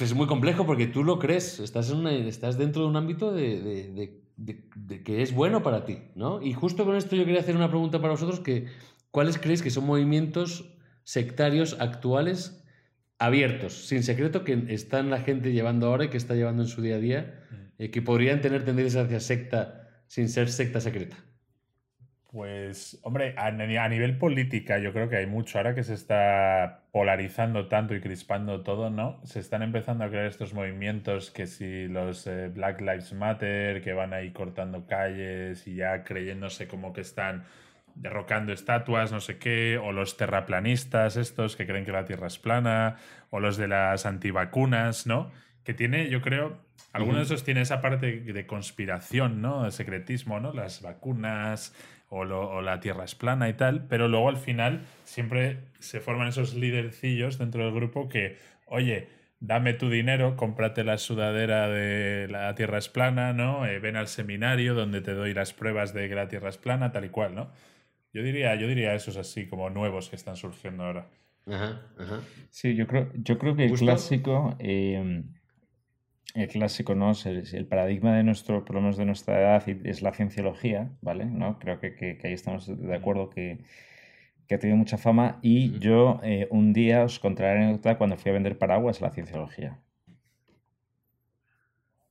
es muy complejo porque tú lo crees, estás, en una- estás dentro de un ámbito de- de- de que es bueno para ti, ¿no? Y justo con esto yo quería hacer una pregunta para vosotros que, ¿cuáles creéis que son movimientos sectarios actuales abiertos, sin secreto, que están la gente llevando ahora y que está llevando en su día a día, eh, que podrían tener tendencias hacia secta sin ser secta secreta? Pues, hombre, a nivel política yo creo que hay mucho. Ahora que se está polarizando tanto y crispando todo, ¿no? Se están empezando a crear estos movimientos que si los eh, Black Lives Matter, que van ahí cortando calles y ya creyéndose como que están derrocando estatuas, no sé qué, o los terraplanistas estos que creen que la Tierra es plana, o los de las antivacunas, ¿no? Que tiene, yo creo, algunos de esos tiene esa parte de conspiración, ¿no? De secretismo, ¿no? Las vacunas o, lo- o la Tierra es plana y tal, pero luego al final siempre se forman esos lidercillos dentro del grupo que, oye, dame tu dinero, cómprate la sudadera de la Tierra es plana, ¿no? Eh, ven al seminario donde te doy las pruebas de que la Tierra es plana, tal y cual, ¿no? Yo diría, yo diría esos así, como nuevos que están surgiendo ahora. Ajá, ajá. Sí, yo creo, yo creo que el clásico, eh, el clásico, ¿no? Es el, el paradigma de nuestro, por lo menos de nuestra edad, y- es la cienciología, ¿vale? ¿No? Creo que, que- que ahí estamos de acuerdo que, que ha tenido mucha fama. Y yo eh, un día os contaré la anécdota cuando fui a vender paraguas a la cienciología.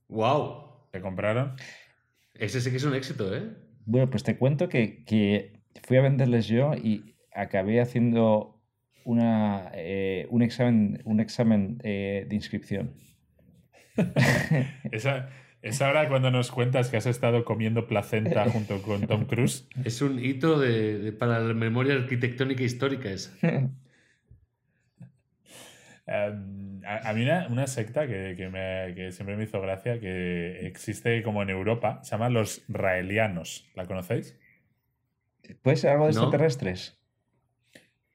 ¡Wow! ¿Te compraron? Ese sí que es un éxito, ¿eh? Bueno, pues te cuento que, que fui a venderles yo y acabé haciendo una, eh, un examen, un examen eh, de inscripción. Esa, es ahora cuando nos cuentas que has estado comiendo placenta junto con Tom Cruise. Es un hito de, de- para la memoria arquitectónica histórica esa. Um, a, a mí una, una secta que, que me- que siempre me hizo gracia, que existe como en Europa, se llama los raelianos. ¿La conocéis? ¿Puede ser algo de ¿No? extraterrestres?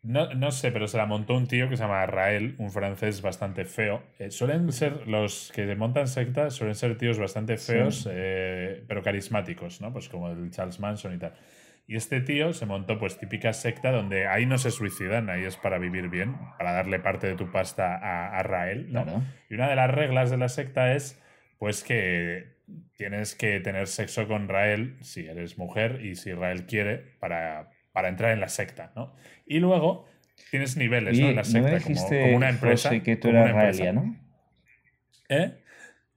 No, no sé, pero se la montó un tío que se llama Rael, un francés bastante feo. Eh, suelen ser, los que montan sectas, suelen ser tíos bastante Sí. feos, eh, pero carismáticos, ¿no? Pues como el Charles Manson y tal. Y este tío se montó, pues, típica secta donde ahí no se suicidan, ahí es para vivir bien, para darle parte de tu pasta a, a Rael, ¿no? Claro. Y una de las reglas de la secta es, pues, que tienes que tener sexo con Rael si eres mujer y si Rael quiere para, para entrar en la secta, ¿no? Y luego tienes niveles, ¿no? En la ¿no secta, como- como, una empresa. José, que tú eras raeliano? ¿Eh?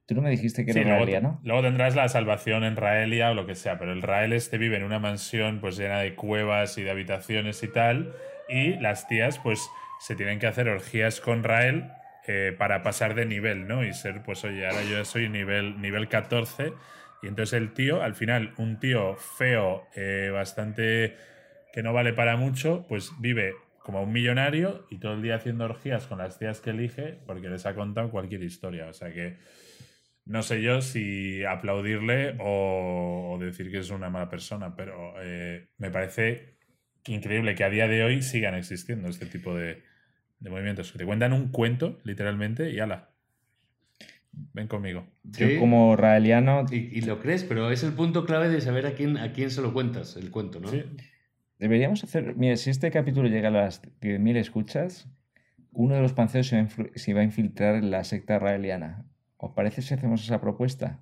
¿Tú no me dijiste que Sí, luego, raeliano? luego tendrás la salvación en Raelia o lo que sea, pero el Rael este vive en una mansión pues llena de cuevas y de habitaciones y tal, y las tías pues se tienen que hacer orgías con Rael eh, para pasar de nivel, ¿no? Y ser pues oye, ahora yo soy nivel, nivel 14, y entonces el tío, al final, un tío feo, eh, bastante que no vale para mucho, pues vive como un millonario y todo el día haciendo orgías con las tías que elige porque les ha contado cualquier historia, o sea que... no sé yo si aplaudirle o, decir que es una mala persona, pero eh, me parece increíble que a día de hoy sigan existiendo este tipo de, de movimientos. Que te cuentan un cuento, literalmente, y ala. Ven conmigo. Yo como raeliano... Y, lo crees, pero es el punto clave de saber a quién, a quién se lo cuentas, el cuento, ¿no? Deberíamos hacer... Mira, si este capítulo llega a las 10.000 escuchas, uno de los panceos se va, a infiltrar en la secta raeliana. ¿Os parece si hacemos esa propuesta?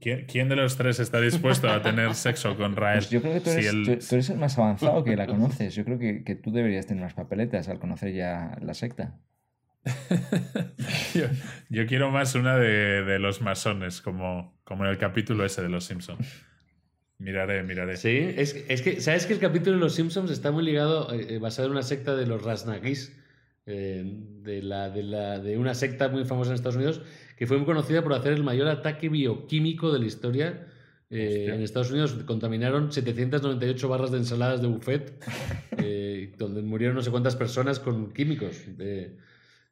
¿Quién, de los tres está dispuesto a tener sexo con Rael? Pues yo creo que tú eres, el... más avanzado que la conoces. Yo creo que, que, tú deberías tener unas papeletas al conocer ya la secta. yo, quiero más una de, los masones, como, como en el capítulo ese de Los Simpsons. Miraré, miraré. Sí, es, que, ¿sabes que el capítulo de Los Simpsons está muy ligado, eh, eh, basado en una secta de los Rasnagis, eh, de, la, de, la, de una secta muy famosa en Estados Unidos, que fue muy conocida por hacer el mayor ataque bioquímico de la historia. en Estados Unidos contaminaron 798 barras de ensaladas de buffet, donde murieron no sé cuántas personas con químicos de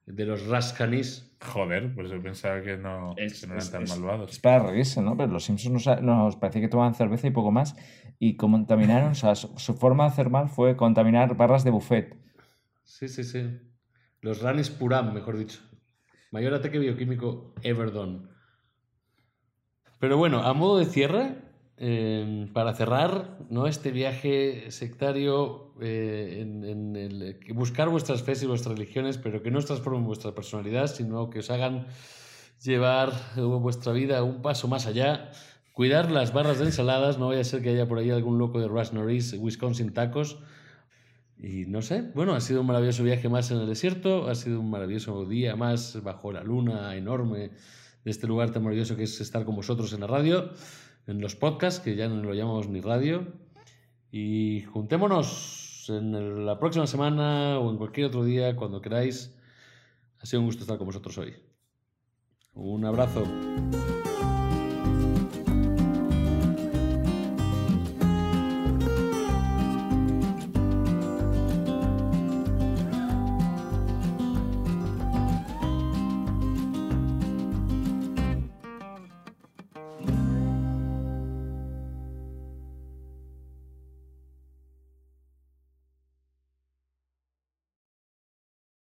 los Rascanis. Joder, pues yo pensaba que no, eran tan malvados. Es para reírse, ¿no? Pero los Simpsons nos, nos parecía que tomaban cerveza y poco más. Y contaminaron, o sea, su, forma de hacer mal fue contaminar barras de buffet. Sí, sí, sí. Los Ranis Puram, mejor dicho. Mayor ataque bioquímico ever done. Pero bueno, a modo de cierre, Em, para cerrar ¿no? este viaje sectario, eh, en, el, buscar vuestras fe y vuestras religiones, pero que no os transformen vuestra personalidad, sino que os hagan llevar vuestra vida un paso más allá. Cuidar las barras de ensaladas, no vaya a ser que haya por ahí algún loco de Rush Norris, Wisconsin Tacos. Y no sé, bueno, ha sido un maravilloso viaje más en el desierto, ha sido un maravilloso día más bajo la luna enorme de este lugar tan maravilloso que es estar con vosotros en la radio en los podcasts, que ya no lo llamamos ni radio. Y juntémonos en la próxima semana o en cualquier otro día, cuando queráis. Ha sido un gusto estar con vosotros hoy. Un abrazo.